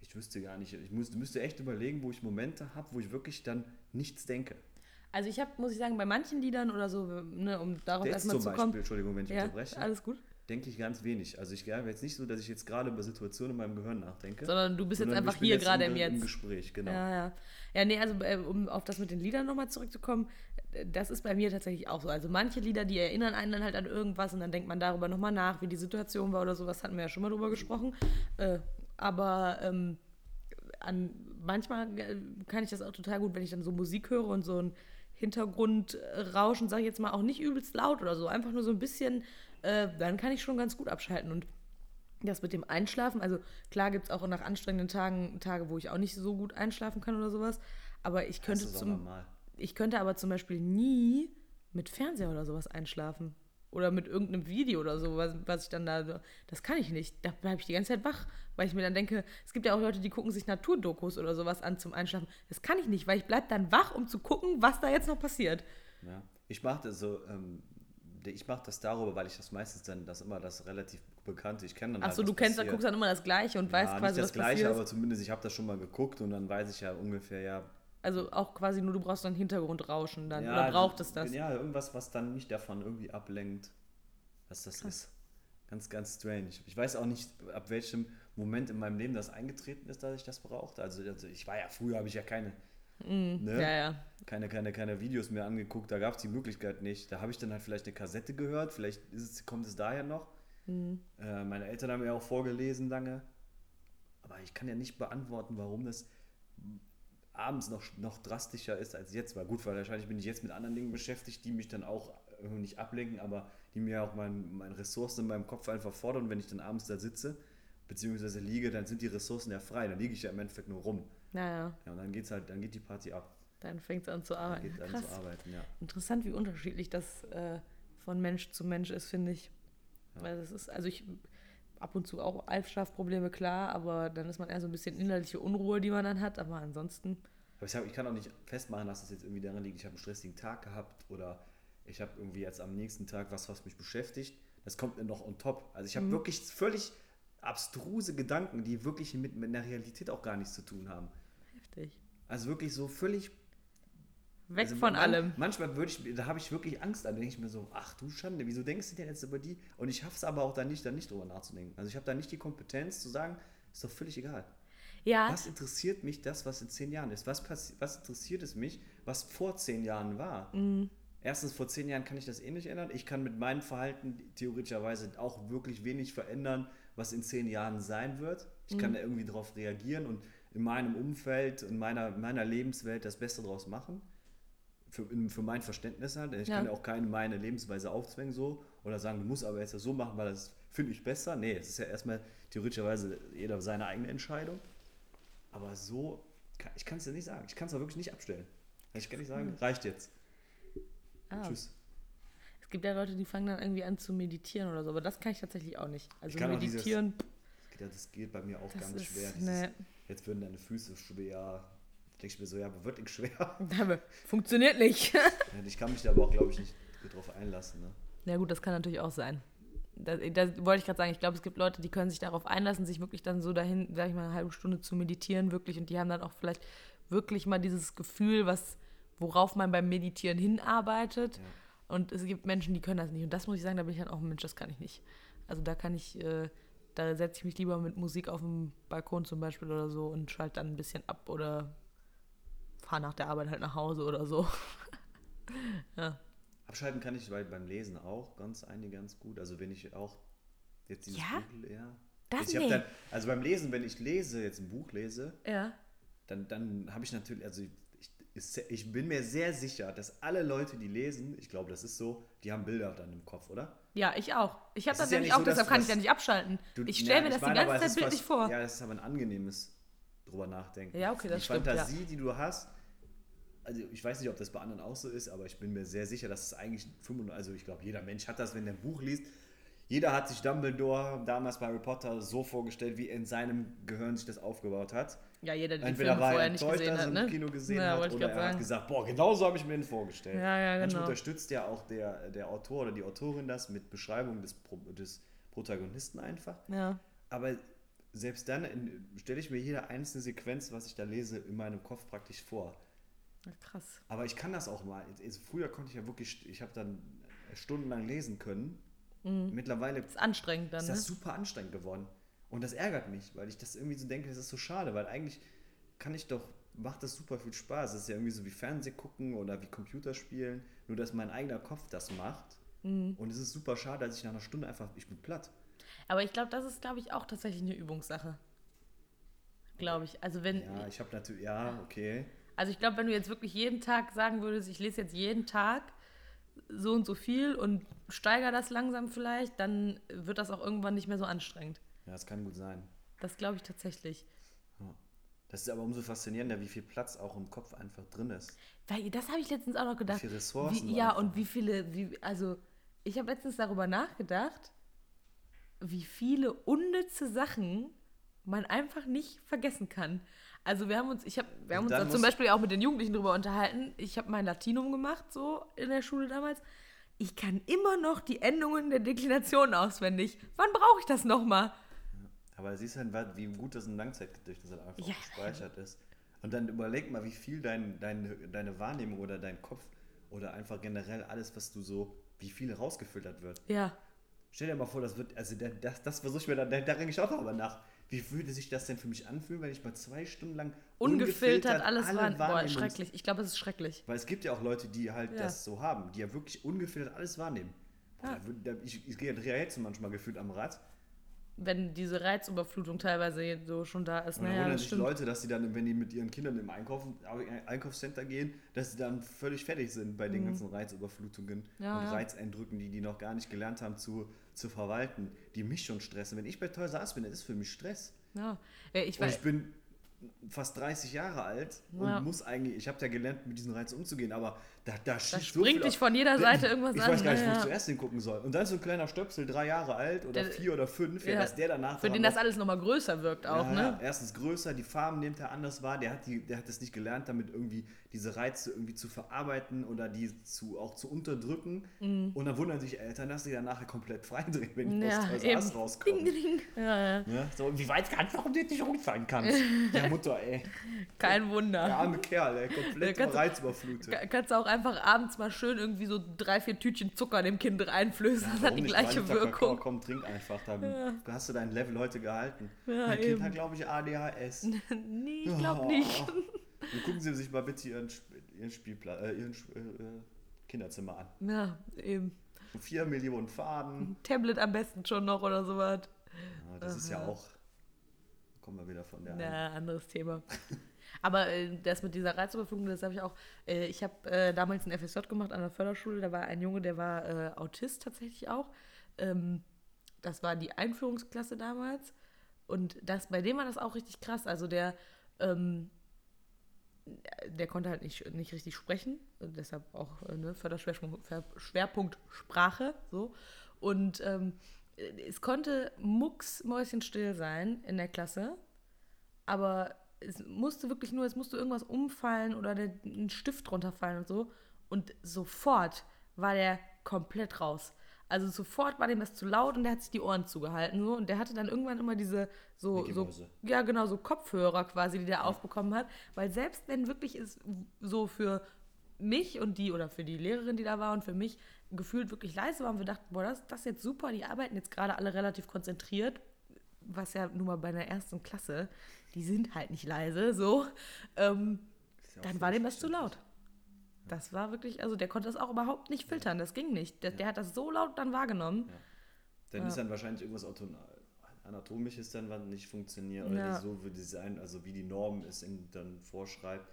ich wüsste gar nicht, ich muss, müsste echt überlegen, wo ich Momente habe, wo ich wirklich dann nichts denke. Also ich habe, muss ich sagen, bei manchen Liedern oder so, ne, um darauf erstmal zum zu Beispiel, kommen. Entschuldigung, wenn ich Ja, unterbreche. alles gut. Denke ich ganz wenig. Also ich habe jetzt nicht so, dass ich jetzt gerade über Situationen in meinem Gehirn nachdenke. Sondern du bist jetzt einfach hier jetzt gerade im, Ge- im Jetzt. Gespräch, genau. Ja, ja. Ja, nee, also äh, um auf das mit den Liedern nochmal zurückzukommen, äh, das ist bei mir tatsächlich auch so. Also manche Lieder, die erinnern einen dann halt an irgendwas und dann denkt man darüber nochmal nach, wie die Situation war oder sowas, hatten wir ja schon mal drüber gesprochen. Äh, aber ähm, an, manchmal äh, kann ich das auch total gut, wenn ich dann so Musik höre und so ein Hintergrundrauschen, sage ich jetzt mal, auch nicht übelst laut oder so, einfach nur so ein bisschen, äh, dann kann ich schon ganz gut abschalten und das mit dem Einschlafen, also klar gibt es auch nach anstrengenden Tagen Tage, wo ich auch nicht so gut einschlafen kann oder sowas, aber ich könnte zum, normal. ich könnte aber zum Beispiel nie mit Fernseher oder sowas einschlafen. Oder mit irgendeinem Video oder so, was, was ich dann da. Das kann ich nicht. Da bleibe ich die ganze Zeit wach, weil ich mir dann denke, es gibt ja auch Leute, die gucken sich Naturdokus oder sowas an zum Einschlafen. Das kann ich nicht, weil ich bleibe dann wach, um zu gucken, was da jetzt noch passiert. Ja. Ich mache das so, ähm, ich mache das darüber, weil ich das meistens dann, das immer das relativ bekannte, ich kenne dann Achso, halt, du kennst, dann guckst dann immer das Gleiche und weißt ja, quasi, nicht das was Gleiche, passiert. aber zumindest ich habe das schon mal geguckt und dann weiß ich ja ungefähr, ja. Also auch quasi nur, du brauchst dann Hintergrundrauschen dann. ja oder braucht es das? Ja, irgendwas, was dann mich davon irgendwie ablenkt, was das ist. Ganz, ganz strange. Ich weiß auch nicht, ab welchem Moment in meinem Leben das eingetreten ist, dass ich das brauchte. Also, also ich war ja früher, habe ich ja keine, ne? Mhm. Ja, ja. keine, keine, keine Videos mehr angeguckt, da gab es die Möglichkeit nicht. Da habe ich dann halt vielleicht eine Kassette gehört, vielleicht es, kommt es daher noch. Mhm. Äh, meine Eltern haben mir auch vorgelesen lange. Aber ich kann ja nicht beantworten, warum das abends noch, noch drastischer ist als jetzt. Weil gut, weil wahrscheinlich bin ich jetzt mit anderen Dingen beschäftigt, die mich dann auch nicht ablenken, aber die mir auch mein, meine Ressourcen in meinem Kopf einfach fordern. Wenn ich dann abends da sitze, beziehungsweise liege, dann sind die Ressourcen ja frei. Dann liege ich ja im Endeffekt nur rum. Naja, Ja, und dann geht's halt, dann geht die Party ab. dann fängt es an zu Dann arbeiten. geht an zu arbeiten, ja. Interessant, wie unterschiedlich das äh, von Mensch zu Mensch ist, finde ich. Ja. Weil das ist, also ich ab und zu auch Albschlafprobleme, klar, aber dann ist man eher so ein bisschen innerliche Unruhe, die man dann hat. Aber ansonsten, Aber ich, hab, ich kann auch nicht festmachen, dass es jetzt irgendwie daran liegt, ich habe einen stressigen Tag gehabt oder ich habe irgendwie jetzt am nächsten Tag was, was mich beschäftigt. Das kommt mir noch on top. Also ich habe wirklich völlig abstruse Gedanken, die wirklich mit, mit einer Realität auch gar nichts zu tun haben. heftig. Also wirklich so völlig. Weg also von man- allem. Manchmal würde ich, da habe ich wirklich Angst an. Da denke ich mir so, ach du Schande, wieso denkst du denn jetzt über die? Und ich schaffe es aber auch dann nicht, dann nicht drüber nachzudenken. Also ich habe da nicht die Kompetenz zu sagen, ist doch völlig egal. Ja, Was interessiert mich das, was in zehn Jahren ist? Was, was interessiert es mich, was vor zehn Jahren war? Mhm. Erstens, vor zehn Jahren kann ich das eh nicht ändern. Ich kann mit meinem Verhalten theoretischerweise auch wirklich wenig verändern, was in zehn Jahren sein wird. Ich Mhm. kann da irgendwie darauf reagieren und in meinem Umfeld, in meiner, meiner Lebenswelt das Beste draus machen. Für, für mein Verständnis halt. Ich Ja. kann ja auch keine meine Lebensweise aufzwängen so oder sagen, du musst aber jetzt das so machen, weil das finde ich besser. Nee, es ist ja erstmal theoretischerweise jeder seine eigene Entscheidung. Aber so, ich kann es dir nicht sagen. Ich kann es auch wirklich nicht abstellen. Ich kann nicht sagen, reicht jetzt. ah, Tschüss. Es gibt ja Leute, die fangen dann irgendwie an zu meditieren oder so, aber das kann ich tatsächlich auch nicht. Also kann auch dieses- meditieren, Ja, Das geht bei mir auch ganz ist, schwer. Dieses, ne, Jetzt würden deine Füße schwer. Da denke ich mir so, ja, aber wirklich schwer. (laughs) aber funktioniert nicht. (laughs) Ich kann mich da aber auch, glaube ich, nicht drauf einlassen. Ne? Ja gut, das kann natürlich auch sein. da, da wollte ich gerade sagen, ich glaube, es gibt Leute, die können sich darauf einlassen, sich wirklich dann so dahin, sag ich mal, eine halbe Stunde zu meditieren, wirklich. Und die haben dann auch vielleicht wirklich mal dieses Gefühl, was, worauf man beim Meditieren hinarbeitet. Ja. Und es gibt Menschen, die können das nicht. Und das muss ich sagen, da bin ich dann auch ein Mensch, das kann ich nicht. Also da kann ich, äh, da setze ich mich lieber mit Musik auf dem Balkon zum Beispiel oder so und schalte dann ein bisschen ab oder fahre nach der Arbeit halt nach Hause oder so. (laughs) ja. Abschalten kann ich bei, beim Lesen auch ganz einige ganz gut. Also wenn ich auch jetzt dieses Ja? Buch, ja. Das ich dann, also beim Lesen, wenn ich lese, jetzt ein Buch lese, Ja. dann, dann habe ich natürlich, also ich, ich, bin mir sehr sicher, dass alle Leute, die lesen, ich glaube, das ist so, die haben Bilder dann im Kopf, oder? Ja, ich auch. Ich habe das ist ja nämlich nicht auch, so, deshalb kann ich ja nicht abschalten. Du- ich ja, stelle mir das meine die ganze Zeit ist bildlich vor. Ja, das ist aber ein angenehmes drüber nachdenken. Ja, okay, das die stimmt, ja. Fantasie, die du hast, also ich weiß nicht, ob das bei anderen auch so ist, aber ich bin mir sehr sicher, dass es eigentlich 95, also ich glaube, jeder Mensch hat das, wenn er ein Buch liest. Jeder hat sich Dumbledore damals bei Harry Potter so vorgestellt, wie in seinem Gehirn sich das aufgebaut hat. Ja, jeder, der Entweder war er vorher nicht gesehen hat, es im ne? Kino gesehen Ja, hat, oder er hat sagen. gesagt, boah, genau so habe ich mir den vorgestellt. Ja, ja, Manchmal genau. unterstützt ja auch der, der Autor oder die Autorin das mit Beschreibung des, des Protagonisten einfach. Ja. Aber selbst dann stelle ich mir jede einzelne Sequenz, was ich da lese, in meinem Kopf praktisch vor. krass. Aber ich kann das auch mal. Also früher konnte ich ja wirklich, ich habe dann stundenlang lesen können. Mittlerweile Ist anstrengend dann, ist ne? das super anstrengend geworden. Und das ärgert mich, weil ich das irgendwie so denke, das ist so schade, weil eigentlich kann ich doch, macht das super viel Spaß. Das ist ja irgendwie so wie Fernseh gucken oder wie Computerspielen, nur dass mein eigener Kopf das macht. Mhm. Und es ist super schade, dass ich nach einer Stunde einfach, ich bin platt. Aber ich glaube, das ist, glaube ich, auch tatsächlich eine Übungssache. Glaube ich. Also wenn, Ja, ich habe natürlich, ja, okay. also ich glaube, wenn du jetzt wirklich jeden Tag sagen würdest, ich lese jetzt jeden Tag so und so viel und steigere das langsam vielleicht, dann wird das auch irgendwann nicht mehr so anstrengend. Ja, das kann gut sein. Das glaube ich tatsächlich. Das ist aber umso faszinierender, wie viel Platz auch im Kopf einfach drin ist. Weil das habe ich letztens auch noch gedacht. viele Ressourcen Wie, ja, einfach und wie viele, wie, also ich habe letztens darüber nachgedacht, wie viele unnütze Sachen man einfach nicht vergessen kann. Also wir haben uns, ich habe, wir haben Und uns da zum Beispiel auch mit den Jugendlichen drüber unterhalten. Ich habe mein Latinum gemacht, so in der Schule damals. Ich kann immer noch die Endungen der Deklination auswendig. Wann brauche ich das nochmal? Aber siehst du wie gut das ein Langzeitgedächtnis halt einfach Ja. gespeichert ist. Und dann überleg mal, wie viel dein, dein, deine Wahrnehmung oder dein Kopf oder einfach generell alles, was du so, wie viel rausgefiltert wird. Ja, Stell dir mal vor, das wird, also da- das, das versuche ich mir dann, da, da denke ich auch darüber nach. Wie würde sich das denn für mich anfühlen, wenn ich mal zwei Stunden lang ungefiltert alles alle war. Boah, schrecklich. Ich glaube, es ist schrecklich. Weil es gibt ja auch Leute, die halt Ja. das so haben, die ja wirklich ungefiltert alles wahrnehmen. Boah, Ja. da ich, ich gehe drehe jetzt manchmal gefühlt am Rad. Wenn diese Reizüberflutung teilweise so schon da ist. Und dann Naja, wundern sich stimmt. Leute, dass sie dann, wenn die mit ihren Kindern im Einkaufen, Au- Einkaufscenter gehen, dass sie dann völlig fertig sind bei den ganzen Reizüberflutungen Mhm. Ja, und ja. Reizeindrücken, die die noch gar nicht gelernt haben zu, zu verwalten, die mich schon stressen. Wenn ich bei Toys R Us bin, das ist für mich Stress. Ja. Ich Und ich bin fast 30 Jahre alt und Ja. muss eigentlich, ich habe ja gelernt, mit diesen Reizen umzugehen, aber da, da da so springt viel dich von jeder Seite irgendwas ich an. weiß gar nicht, wo ja. ich zuerst hingucken soll. Und dann ist so ein kleiner Stöpsel, drei Jahre alt oder Der- vier oder fünf, ja, ja, dass der danach Für den das alles nochmal größer wirkt auch, ja, ne? ja, erstens größer, die Farben nimmt er anders wahr, der hat, die, der hat es nicht gelernt, damit irgendwie diese Reize irgendwie zu verarbeiten oder die zu, auch zu unterdrücken. Und dann wundern sich Eltern, dass sie dann nachher komplett freidrehen, wenn die Mhm. Ja, aus Toys R eben. Us Ding, rauskommen. ding. Ja, ja. So, wie weit kannst du, warum du jetzt nicht rumfallen kannst? (laughs) Der Mutter, ey. Kein Wunder. Der arme Kerl, ey. Komplett reizüberflutet. Ka- Kannst du auch einfach abends mal schön irgendwie so drei, vier Tütchen Zucker dem Kind reinflößen. das hat die nicht? gleiche Liter Kakao, Wirkung. Komm, trink einfach. Dann hast du dein Level heute gehalten. Ja, mein Kind eben. hat, glaube ich, ADHS. (laughs) nee, ich glaube nicht. Dann gucken Sie sich mal bitte Ihren, Ihren, Spielplatz, äh, Ihren äh, Kinderzimmer an. Ja, eben. Vier Millionen Farben. Tablet am besten schon noch oder sowas. Ja, das ist ja auch. Kommen wir wieder von der. Ja, anderes Thema. (laughs) Aber äh, das mit dieser Reizüberflutung, das habe ich auch. Äh, ich habe äh, damals ein FSJ gemacht an der Förderschule. Da war ein Junge, der war äh, Autist tatsächlich auch. Ähm, das war die Einführungsklasse damals. Und das, bei dem war das auch richtig krass. Also der, ähm, der konnte halt nicht, nicht richtig sprechen. Deshalb auch äh, ne, Förderschwerpunkt Sprache. So. Und ähm, es konnte mucksmäuschenstill sein in der Klasse. Aber es musste wirklich nur, es musste irgendwas umfallen oder der, ein Stift runterfallen und so. Und sofort war der komplett raus. Also sofort war dem das zu laut und der hat sich die Ohren zugehalten so. Und der hatte dann irgendwann immer diese so, so ja genau so Kopfhörer quasi, die der aufbekommen hat, weil selbst wenn wirklich ist so für mich und die oder für die Lehrerin, die da war und für mich gefühlt wirklich leise war und wir dachten, boah, das, das ist jetzt super, die arbeiten jetzt gerade alle relativ konzentriert, was ja nun mal bei einer ersten Klasse, die sind halt nicht leise, so, ähm, ja dann war dem das zu laut. Das war wirklich, also der konnte das auch überhaupt nicht filtern, das ging nicht. Der, der hat das so laut dann wahrgenommen. Dann Ja. ist dann wahrscheinlich irgendwas Anatomisches dann, was nicht funktioniert oder Ja. so wie Design, also wie die Norm es dann vorschreibt.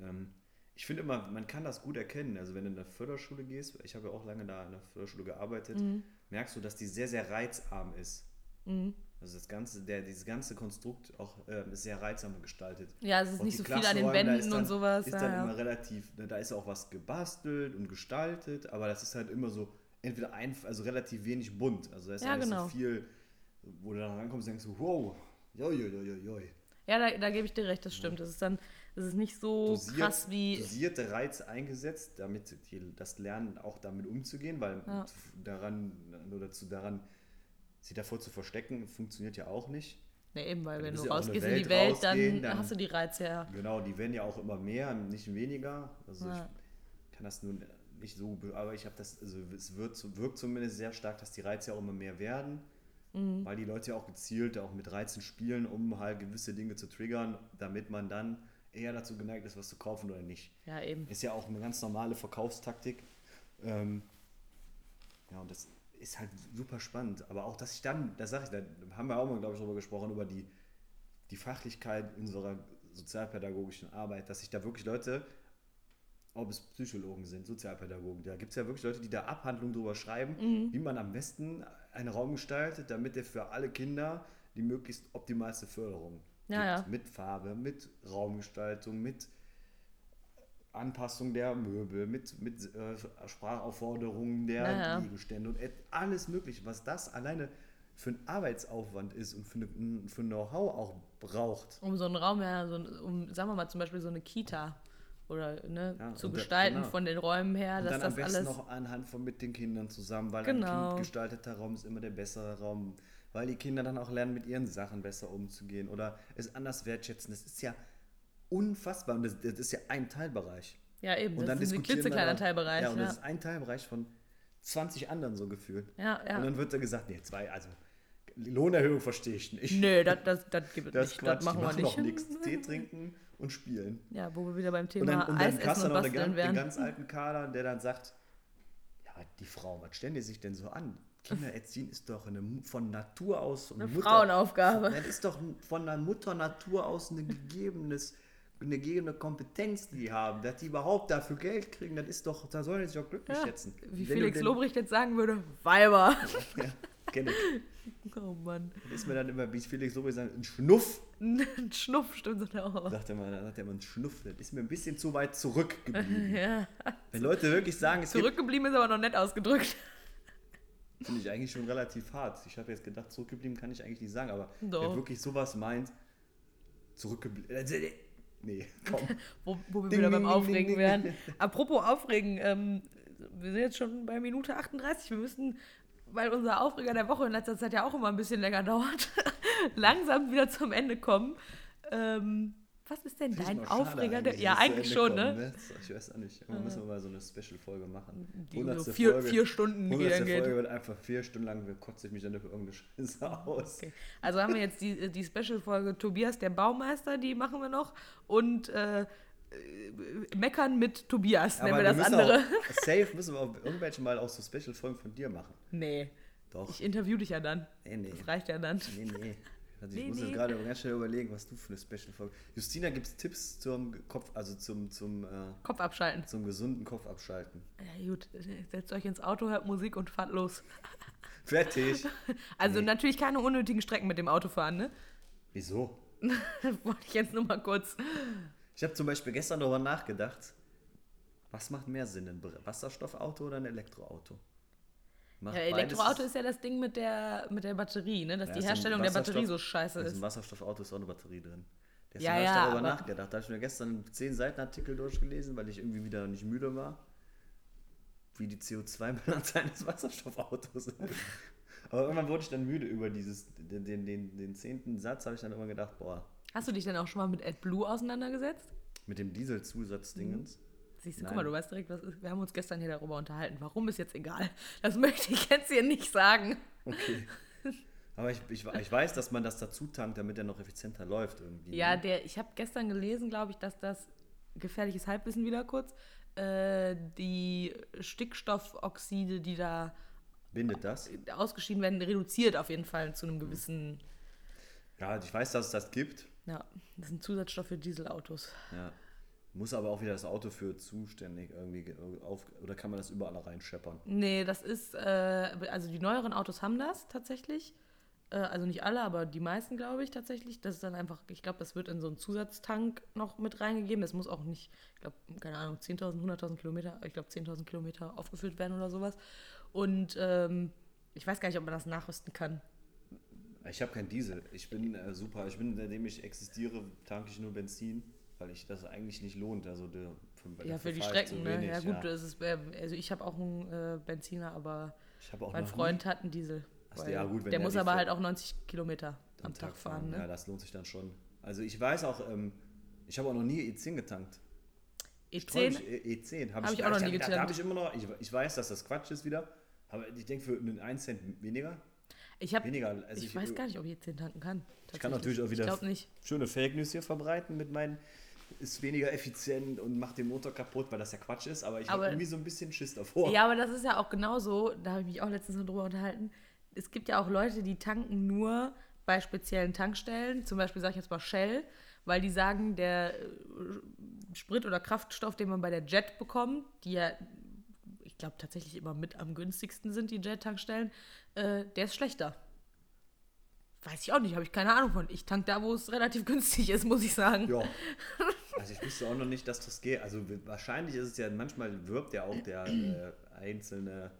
Ähm, ich finde immer, man kann das gut erkennen. Also wenn du in der Förderschule gehst, ich habe ja auch lange da in der Förderschule gearbeitet, Mhm. merkst du, dass die sehr, sehr reizarm ist. Also das ganze, der, dieses ganze Konstrukt auch ähm, ist sehr reizsam gestaltet. Ja, es ist Und nicht so viel an den Wänden dann, und sowas. Ist ja, dann ja. immer relativ, ne, da ist auch was gebastelt und gestaltet, aber das ist halt immer so, entweder ein, also relativ wenig bunt. Also da ist Ja, nicht genau. so viel, wo du dann rankommst und denkst, so, wow, joi, joi, joi, joi. Ja, da, da gebe ich dir recht, das stimmt. Das ist dann, das ist nicht so Dosiert- krass wie. Dosierte Reize eingesetzt, damit die, das Lernen auch damit umzugehen, weil Ja. daran, nur dazu daran, sich davor zu verstecken, funktioniert ja auch nicht. Ne, eben, weil wenn du ja rausgehst in die Welt dann, dann- hast du die Reize ja. Genau, die werden ja auch immer mehr, nicht weniger. Also Ja. ich kann das nun nicht so, be- aber ich habe das, also es wird, wirkt zumindest sehr stark, dass die Reize ja auch immer mehr werden, Mhm. weil die Leute ja auch gezielt auch mit Reizen spielen, um halt gewisse Dinge zu triggern, damit man dann eher dazu geneigt ist, was zu kaufen oder nicht. Ja, eben. Ist ja auch eine ganz normale Verkaufstaktik. Ähm, ja, und das ist halt super spannend. Aber auch, dass ich dann, da sage ich, da haben wir auch mal, glaube ich, drüber gesprochen, über die, die Fachlichkeit unserer sozialpädagogischen Arbeit, dass sich da wirklich Leute, ob es Psychologen sind, Sozialpädagogen, da gibt es ja wirklich Leute, die da Abhandlungen drüber schreiben, Mhm. wie man am besten einen Raum gestaltet, damit er für alle Kinder die möglichst optimalste Förderung Ja, gibt. ja. Mit Farbe, mit Raumgestaltung, mit Anpassung der Möbel, mit, mit äh, Sprachaufforderungen der Ja, ja. Gegenstände und alles Mögliche, was das alleine für ein Arbeitsaufwand ist und für, eine, für ein Know-how auch braucht. Um so einen Raum, ja, so, ein- um, sagen wir mal zum Beispiel so eine Kita oder ne, Ja, zu da- gestalten genau. von den Räumen her, Und dass dann am das besten alles. noch anhand von mit den Kindern zusammen, weil Genau. ein Kind gestalteter Raum ist immer der bessere Raum, weil die Kinder dann auch lernen, mit ihren Sachen besser umzugehen oder es anders wertschätzen. Das ist ja unfassbar und das, das ist ja ein Teilbereich. ja, eben, Und das dann ist ein diskutieren klitzekleiner Teilbereich. Ja, und Ja, das ist ein Teilbereich von 20 anderen so gefühlt. ja. ja. Und dann wird da gesagt, nee, zwei, also Lohnerhöhung verstehe ich nicht. Nö, das, das, das gibt es das nicht. Quatsch, Das machen wir nicht. doch nichts. Tee trinken und spielen. Ja, wo wir wieder beim Und Thema dann, und Eis dann hast essen und noch den, ganz- den ganz alten Kader, der dann sagt, ja, die Frau, was stellen die sich denn so an? Kinder erziehen ist doch eine, von Natur aus Eine Frauenaufgabe. Das ist doch von der Mutter Natur aus eine gegebenes, eine gegebene Kompetenz, die haben, dass die überhaupt dafür Geld kriegen, das ist doch, da sollen die sich auch glücklich Ja, schätzen. wie Wenn Felix Lobrecht jetzt sagen würde, Weiber. Ja, kenn ich. (laughs) Oh Mann. Ist mir dann immer, wie Felix so sagt, ein Schnuff. Ein Schnuff stimmt so auch. Sagt er mal, sagt er immer ein Schnuff. Das ist mir ein bisschen zu weit zurückgeblieben. (laughs) Ja. Wenn Leute wirklich sagen, es gibt Zurückgeblieben ist aber noch nett ausgedrückt. (laughs) Finde ich eigentlich schon relativ hart. Ich habe jetzt gedacht, zurückgeblieben kann ich eigentlich nicht sagen, aber Doch. wer wirklich sowas meint, zurückgeblieben. Nee, (laughs) komm. Wo, wo wir Ding, wieder beim ding, Aufregen ding. wären. Apropos Aufregen, ähm, wir sind jetzt schon bei Minute 38. Wir müssen, weil unser Aufreger der Woche in letzter Zeit ja auch immer ein bisschen länger (laughs) dauert, langsam wieder zum Ende kommen. Ähm, was ist denn dein Aufreger? Eigentlich, ja, eigentlich schon, kommt, ne? Ich weiß auch nicht. Aber müssen wir mal so eine Special-Folge machen. Die so vier, Folge- vier Stunden, die hundertste dann geht. Folge wird einfach vier Stunden lang, kotze ich mich dann über irgendeine Scheiße (laughs) aus. Okay. Also haben wir jetzt die, die Special-Folge Tobias der Baumeister, die machen wir noch. Und äh, äh, Meckern mit Tobias, nennen wir das andere. Auch, (laughs) safe müssen wir auch irgendwelche Mal auch so Special-Folgen von dir machen. Nee, Doch. ich interview dich ja dann. nee, nee. Das reicht ja dann. Nee, nee. Also ich Nee, muss nee. jetzt gerade ganz schnell überlegen, was du für eine Special-Folge. Justina, gibt es Tipps zum Kopf, also zum, zum, äh, Kopf abschalten. zum gesunden Kopf abschalten? Ja, gut, setzt euch ins Auto, hört Musik und fahrt los. (laughs) Fertig. Also Nee. natürlich keine unnötigen Strecken mit dem Auto fahren, ne? Wieso? (laughs) Wollte ich jetzt nur mal kurz. Ich habe zum Beispiel gestern darüber nachgedacht, was macht mehr Sinn, ein Wasserstoffauto oder ein Elektroauto? Macht Ja, Elektroauto ist ja das Ding mit der, mit der Batterie, ne? Dass Ja, die Herstellung der Batterie so scheiße ein ist. Wasserstoffauto ist auch eine Batterie drin. Deswegen Ja, habe ich ja, darüber nachgedacht. Da habe ich mir gestern einen 10 Seiten Artikel durchgelesen, weil ich irgendwie wieder nicht müde war. wie die CO2-Bilanz (laughs) eines Wasserstoffautos ist. Aber irgendwann wurde ich dann müde über dieses, den, den, den, den zehnten Satz, habe ich dann immer gedacht, boah, Hast du dich denn auch schon mal mit AdBlue auseinandergesetzt? mit dem Dieselzusatzdingens. Siehst du, Nein. guck mal, du weißt direkt, was ist. Wir haben uns gestern hier darüber unterhalten. Warum ist jetzt egal? Das möchte ich jetzt hier nicht sagen. Okay. Aber ich, ich, ich weiß, dass man das dazu tankt, damit er noch effizienter läuft irgendwie. Ja, ne? der, ich habe gestern gelesen, glaube ich, dass das gefährliches Halbwissen wieder kurz, äh, die Stickstoffoxide, die da Bindet das? ausgeschieden werden, reduziert auf jeden Fall zu einem gewissen. Ja, ich weiß, dass es das gibt. Ja, das sind Zusatzstoffe für Dieselautos. Ja. Muss aber auch wieder das Auto für zuständig irgendwie ge- auf. Oder kann man das überall reinscheppern? Nee, das ist, äh, also die neueren Autos haben das tatsächlich. Äh, also nicht alle, aber die meisten, glaube ich, tatsächlich. Das ist dann einfach, ich glaube, das wird in so einen Zusatztank noch mit reingegeben. Das muss auch nicht, ich glaube, keine Ahnung, 10.000, 100.000 Kilometer, ich glaube 10.000 Kilometer aufgefüllt werden oder sowas. Und ähm, ich weiß gar nicht, ob man das nachrüsten kann. Ich habe keinen Diesel. Ich bin äh, super. Ich bin, seitdem ich existiere, tanke ich nur Benzin, weil ich das eigentlich nicht lohnt. Also der, für, Ja, für die ich Strecken, ne? wenig, Ja, gut, ja. das ist, äh, also ich habe auch einen äh, Benziner, aber Ich mein Freund hat einen Diesel. Ach so, weil ja, gut, wenn der muss aber halt auch 90 Kilometer nie am Tag fahren, Ja, ne? das lohnt sich dann schon. Also ich weiß auch, ähm, ich habe auch noch nie E10 getankt. E10? Sträuch- E- E10 habe Hab ich, ich auch noch nie Da, da getankt. habe ich immer noch, ich, ich weiß, dass das Quatsch ist wieder, aber ich denke für einen 1 Cent weniger, Ich habe weniger. Also ich, weiß gar nicht, ob ich jetzt 10 tanken kann. Ich kann natürlich auch wieder Ich schöne Fake News hier verbreiten mit meinen ist weniger effizient und macht den Motor kaputt, weil das ja Quatsch ist, aber ich habe irgendwie so ein bisschen Schiss davor. Ja, aber das ist ja auch genauso, da habe ich mich auch letztens noch drüber unterhalten. Es gibt ja auch Leute, die tanken nur bei speziellen Tankstellen, zum Beispiel sage ich jetzt mal Shell, weil die sagen, der äh, Sprit oder Kraftstoff, den man bei der Jet bekommt, die ja, ich glaube tatsächlich immer mit am günstigsten sind, die Jet-Tankstellen, äh, der ist schlechter. Weiß ich auch nicht, habe ich keine Ahnung von. Ich tank da, wo es relativ (laughs) günstig ist, muss ich sagen. Ja. (laughs) Also ich wüsste auch noch nicht, dass das geht. Also wahrscheinlich ist es ja, manchmal wirbt ja auch der äh, einzelne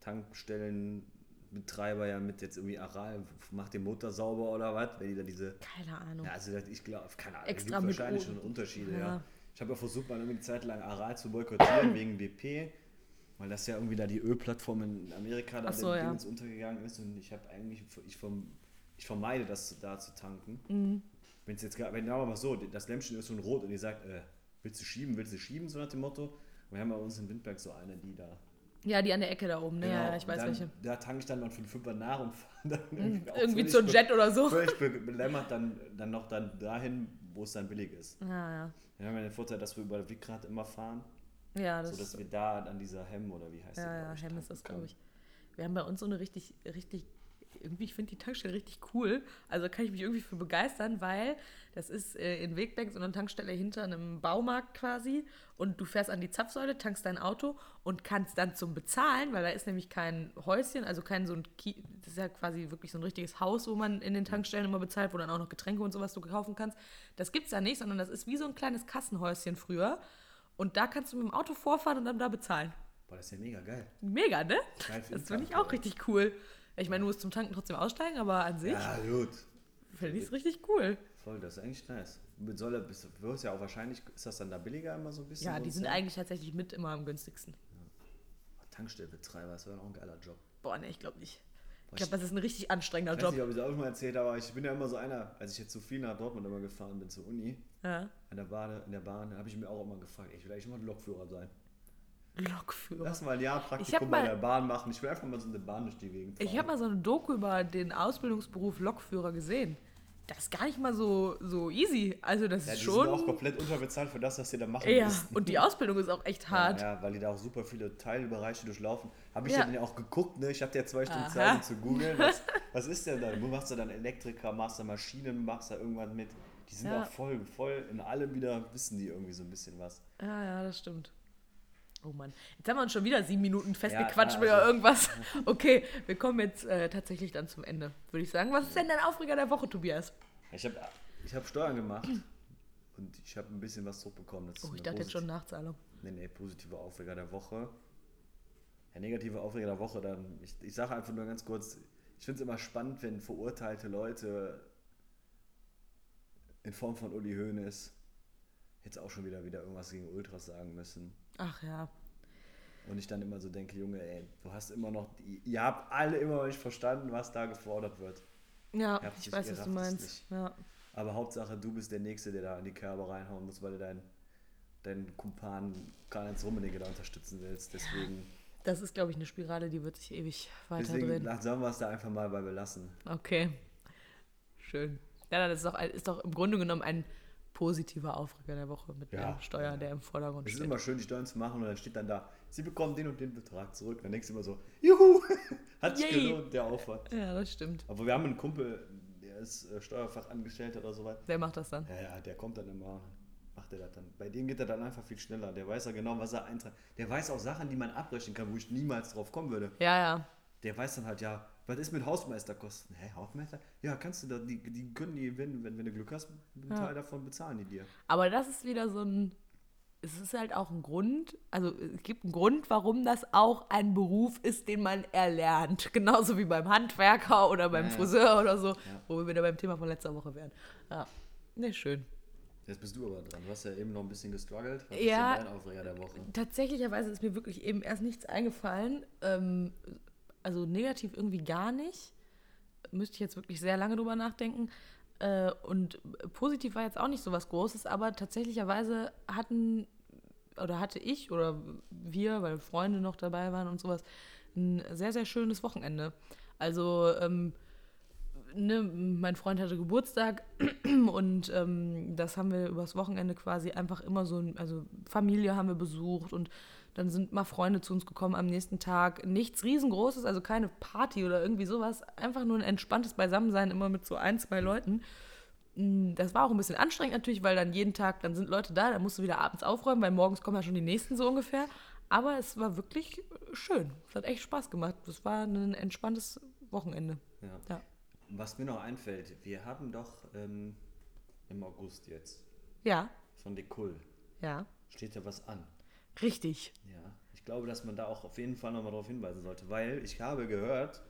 Tankstellenbetreiber ja mit jetzt irgendwie Aral, macht den Motor sauber oder was, wenn die da diese. Keine Ahnung. Ja, also ich glaube, keine Ahnung, Extra es gibt wahrscheinlich schon Unterschiede, ja. Ja. Ich habe ja versucht, mal irgendwie eine Zeit lang Aral zu boykottieren wegen BP, weil das ja irgendwie da die Ölplattform in Amerika da so, ja. Untergegangen ist und ich habe eigentlich, ich, verm, ich vermeide das da zu tanken. Mhm. Wenn es jetzt gar, wenn aber mal so, das Lämpchen ist schon rot und ihr sagt, äh, willst du schieben, willst du schieben, so nach dem Motto. Und wir haben bei uns in Windberg so eine, die da. Ja, die an der Ecke da oben, ne? Genau, Ja, ja, ich weiß dann, welche. Da tanke ich dann mal für den Fünfer nach und fahre dann irgendwie, auch Irgendwie zur be- Jet oder so. Völlig be- belämmert dann, dann noch dann dahin, wo es dann billig ist. Ja, ja. Wir haben ja den Vorteil, dass wir über Wickrad immer fahren, Ja, das sodass wir da an dieser Hemm oder wie heißt die, Ja, glaub ja, Hemm ist das, glaube ich. Wir haben bei uns so eine richtig, richtig, irgendwie, ich finde die Tankstelle richtig cool. Also kann ich mich irgendwie für begeistern, weil das ist äh, in Wegbank so eine Tankstelle hinter einem Baumarkt quasi und du fährst an die Zapfsäule, tankst dein Auto und kannst dann zum Bezahlen, weil da ist nämlich kein Häuschen, also kein so ein, Ki das ist ja quasi wirklich so ein richtiges Haus, wo man in den Tankstellen immer bezahlt, wo dann auch noch Getränke und sowas du kaufen kannst. Das gibt's da nicht, sondern das ist wie so ein kleines Kassenhäuschen früher. Und da kannst du mit dem Auto vorfahren und dann da bezahlen. Boah, das ist ja mega geil. Mega, ne? Das finde ich auch richtig cool. Ich meine, du musst zum Tanken trotzdem aussteigen, aber an sich Ja, gut. finde ich es richtig cool. Voll, das ist eigentlich nice. Mit du wirst ja auch wahrscheinlich, ist das dann da billiger immer so ein bisschen? Ja, die sind eigentlich tatsächlich mit immer am günstigsten. Tankstellenbetreiber, das wäre auch ein geiler Job. Boah, ne, ich glaube nicht. Ich glaube, das ist ein richtig anstrengender Ich weiß nicht, Job. ob ich es auch schon mal erzählt habe, aber ich bin ja immer so einer, als ich jetzt so viel nach Dortmund immer gefahren bin zur Uni, Ja. an der Bahn, in der Bahn, habe ich mir auch immer gefragt, ich will eigentlich immer Lokführer sein. Lokführer. Lass mal ein Jahr Praktikum bei mal- der Bahn machen. Ich will einfach mal so eine Bahn durch die Gegend fahren. Ich habe mal so eine Doku über den Ausbildungsberuf Lokführer gesehen. Das ist gar nicht mal so, so easy. Also das ja, ist die schon. sind auch komplett unterbezahlt für das, was sie da machen ja, müssen. und die Ausbildung ist auch echt hart. Ja, ja, weil die da auch super viele Teilbereiche durchlaufen. Habe ich Ja. ja. dann ja auch geguckt, ne? Ich hatte ja zwei Stunden Aha. Zeit, um zu googeln. Was, was ist denn da? Du machst du dann Elektriker, machst du Maschinen, machst da irgendwann mit. Die sind Ja. auch voll, voll in allem wieder, wissen die irgendwie so ein bisschen was. Ja, ja, das stimmt. Oh Mann. Jetzt haben wir uns schon wieder sieben Minuten festgequatscht Ja, mit also- irgendwas. (laughs) Okay, wir kommen jetzt äh, tatsächlich dann zum Ende, würde ich sagen. Was ist denn dein Aufreger der Woche, Tobias? Ich habe ich hab Steuern gemacht (clears throat) und ich habe ein bisschen was zurückbekommen. Oh, ich dachte jetzt schon Nachzahlung. Nee, nee, positive Aufreger der Woche. Ja, negative Aufreger der Woche, dann, ich, ich sage einfach nur ganz kurz, ich finde es immer spannend, wenn verurteilte Leute in Form von Uli Hoeneß jetzt auch schon wieder, wieder irgendwas gegen Ultras sagen müssen. Ach ja. Und ich dann immer so denke, Junge, ey, du hast immer noch, ihr habt alle immer noch nicht verstanden, was da gefordert wird. Ja, ich weiß, was du meinst. Ja. Aber Hauptsache, du bist der Nächste, der da in die Kerbe reinhauen muss, weil du deinen deinen Kumpan Karl-Heinz Rummenigge da unterstützen willst. Deswegen, Das ist, glaube ich, eine Spirale, die wird sich ewig weiter deswegen drehen. sollen wir es da einfach mal bei belassen. Okay. Schön. Ja, das ist doch, ist doch im Grunde genommen ein positiver Aufreger der Woche mit Ja. der Steuer, der im Vordergrund Es ist steht. immer schön, die Steuern zu machen und dann steht dann da, sie bekommen den und den Betrag zurück. Dann denkst du immer so, juhu, (laughs) hat sich gelohnt, der Aufwand. Ja, das stimmt. Aber wir haben einen Kumpel, der ist äh, Steuerfachangestellter oder so weit. Wer macht das dann? Ja, ja, der kommt dann immer, macht er das dann. Bei dem geht er dann einfach viel schneller. Der weiß ja genau, was er eintragt. Der weiß auch Sachen, die man abrechnen kann, wo ich niemals drauf kommen würde. Ja, ja. Der weiß dann halt, ja, was ist mit Hausmeisterkosten? Hä, Hausmeister? Ja, kannst du da, die, die können die, wenn, wenn, wenn du Glück hast, einen Ja. Teil davon bezahlen die dir. Aber das ist wieder so ein. Es ist halt auch ein Grund, also es gibt einen Grund, warum das auch ein Beruf ist, den man erlernt. (laughs) Genauso wie beim Handwerker oder beim Ja, ja. Friseur oder so, wo wir wieder beim Thema von letzter Woche wären. Ja, ne, schön. Jetzt bist du aber dran. Du hast ja eben noch ein bisschen gestruggelt. Was Ja. ist denn dein Aufreger der Woche? Tatsächlicherweise ist mir wirklich eben erst nichts eingefallen. Ähm, also negativ irgendwie gar nicht. Müsste ich jetzt wirklich sehr lange drüber nachdenken. Äh, und positiv war jetzt auch nicht so was Großes, aber tatsächlicherweise hatten oder hatte ich oder wir, weil Freunde noch dabei waren und sowas, ein sehr, sehr schönes Wochenende. Also ähm, ne, mein Freund hatte Geburtstag (clears throat) und ähm, das haben wir übers Wochenende quasi einfach immer so, also Familie haben wir besucht und dann sind mal Freunde zu uns gekommen am nächsten Tag. Nichts riesengroßes, also keine Party oder irgendwie sowas, einfach nur ein entspanntes Beisammensein immer mit so ein, zwei Leuten. Mm, Das war auch ein bisschen anstrengend natürlich, weil dann jeden Tag, dann sind Leute da, dann musst du wieder abends aufräumen, weil morgens kommen ja schon die nächsten so ungefähr. Aber es war wirklich schön. Es hat echt Spaß gemacht. Es war ein entspanntes Wochenende. Ja. Ja. Was mir noch einfällt, wir haben doch ähm, im August jetzt Ja, von Decul ja. steht ja was an. Richtig. Ja, ich glaube, dass man da auch auf jeden Fall nochmal darauf hinweisen sollte, weil ich habe gehört,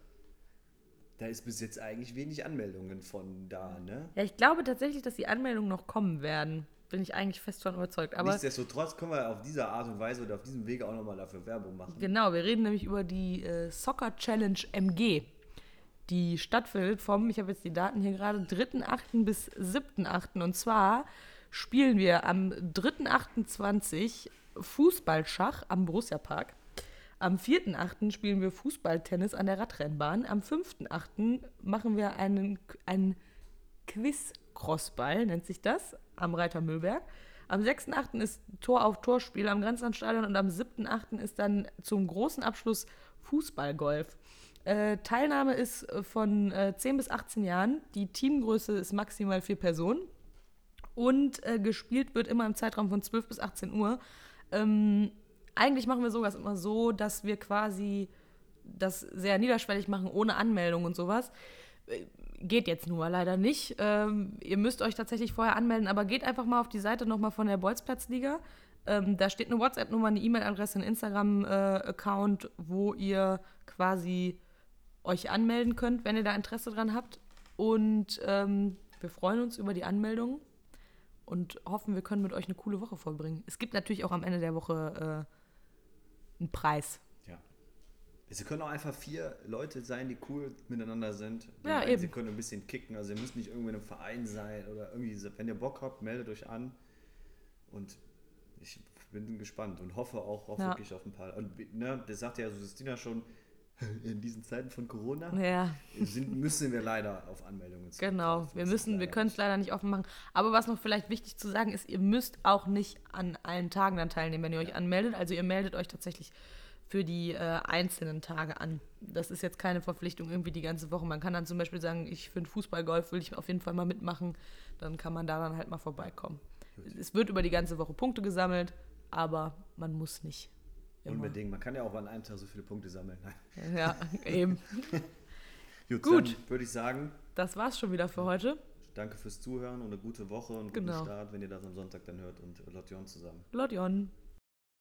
da ist bis jetzt eigentlich wenig Anmeldungen von da, ne? Ja, ich glaube tatsächlich, dass die Anmeldungen noch kommen werden. Bin ich eigentlich fest von überzeugt. Aber Nichtsdestotrotz können wir auf diese Art und Weise oder auf diesem Wege auch nochmal dafür Werbung machen. genau, wir reden nämlich über die äh, Soccer Challenge MG. Die stattfindet vom, ich habe jetzt die Daten hier gerade, 3.8. bis 7.8. Und zwar spielen wir am 3.28. Fußballschach am Borussia Park. Am 4.8. spielen wir Fußballtennis an der Radrennbahn. Am 5.8. machen wir einen, einen Quiz-Crossball, nennt sich das, am Reiter Müllberg. Am 6.8. ist Tor auf Torspiel am Grenzlandstadion und am 7.8. ist dann zum großen Abschluss Fußballgolf. Äh, Teilnahme ist von äh, 10 bis 18 Jahren. Die Teamgröße ist maximal vier Personen. Und äh, gespielt wird immer im Zeitraum von 12 bis 18 Uhr. Ähm, eigentlich machen wir sowas immer so, dass wir quasi das sehr niederschwellig machen, ohne Anmeldung und sowas. Äh, Geht jetzt nur leider nicht. Ähm, ihr müsst euch tatsächlich vorher anmelden, aber geht einfach mal auf die Seite nochmal von der Bolzplatzliga. Ähm, da steht eine WhatsApp-Nummer, eine E-Mail-Adresse, ein Instagram-Account, wo ihr quasi euch anmelden könnt, wenn ihr da Interesse dran habt. Und ähm, wir freuen uns über die Anmeldung und hoffen, wir können mit euch eine coole Woche vollbringen. Es gibt natürlich auch am Ende der Woche äh, einen Preis. Ja. Es können auch einfach vier Leute sein, die cool miteinander sind. Die Ja, eben. Sie können ein bisschen kicken, also ihr müsst nicht irgendwie in einem Verein sein oder irgendwie, wenn ihr Bock habt, meldet euch an. Und ich bin gespannt und hoffe auch, auch Ja. wirklich auf ein paar. Und ne, das sagt ja Justina schon, (laughs) in diesen Zeiten von Corona Ja, sind, müssen wir leider auf Anmeldungen zurückgreifen. genau. Wir müssen, wir können es leider nicht offen machen. Aber was noch vielleicht wichtig zu sagen ist, ihr müsst auch nicht an allen Tagen dann teilnehmen, wenn ihr euch anmeldet. Also ihr meldet euch tatsächlich für die äh, einzelnen Tage an. Das ist jetzt keine Verpflichtung irgendwie die ganze Woche. Man kann dann zum Beispiel sagen, ich finde Fußballgolf, will ich auf jeden Fall mal mitmachen. Dann kann man da dann halt mal vorbeikommen. Es wird über die ganze Woche Punkte gesammelt, aber man muss nicht. Immer. Unbedingt. Man kann ja auch an einem Tag so viele Punkte sammeln. Nein. Ja, (laughs) eben. Gut, Gut. dann würde ich sagen, Das war's schon wieder für heute. danke fürs Zuhören und eine gute Woche und einen Genau. guten Start, wenn ihr das am Sonntag dann hört und Lotjon zusammen. Lotjon.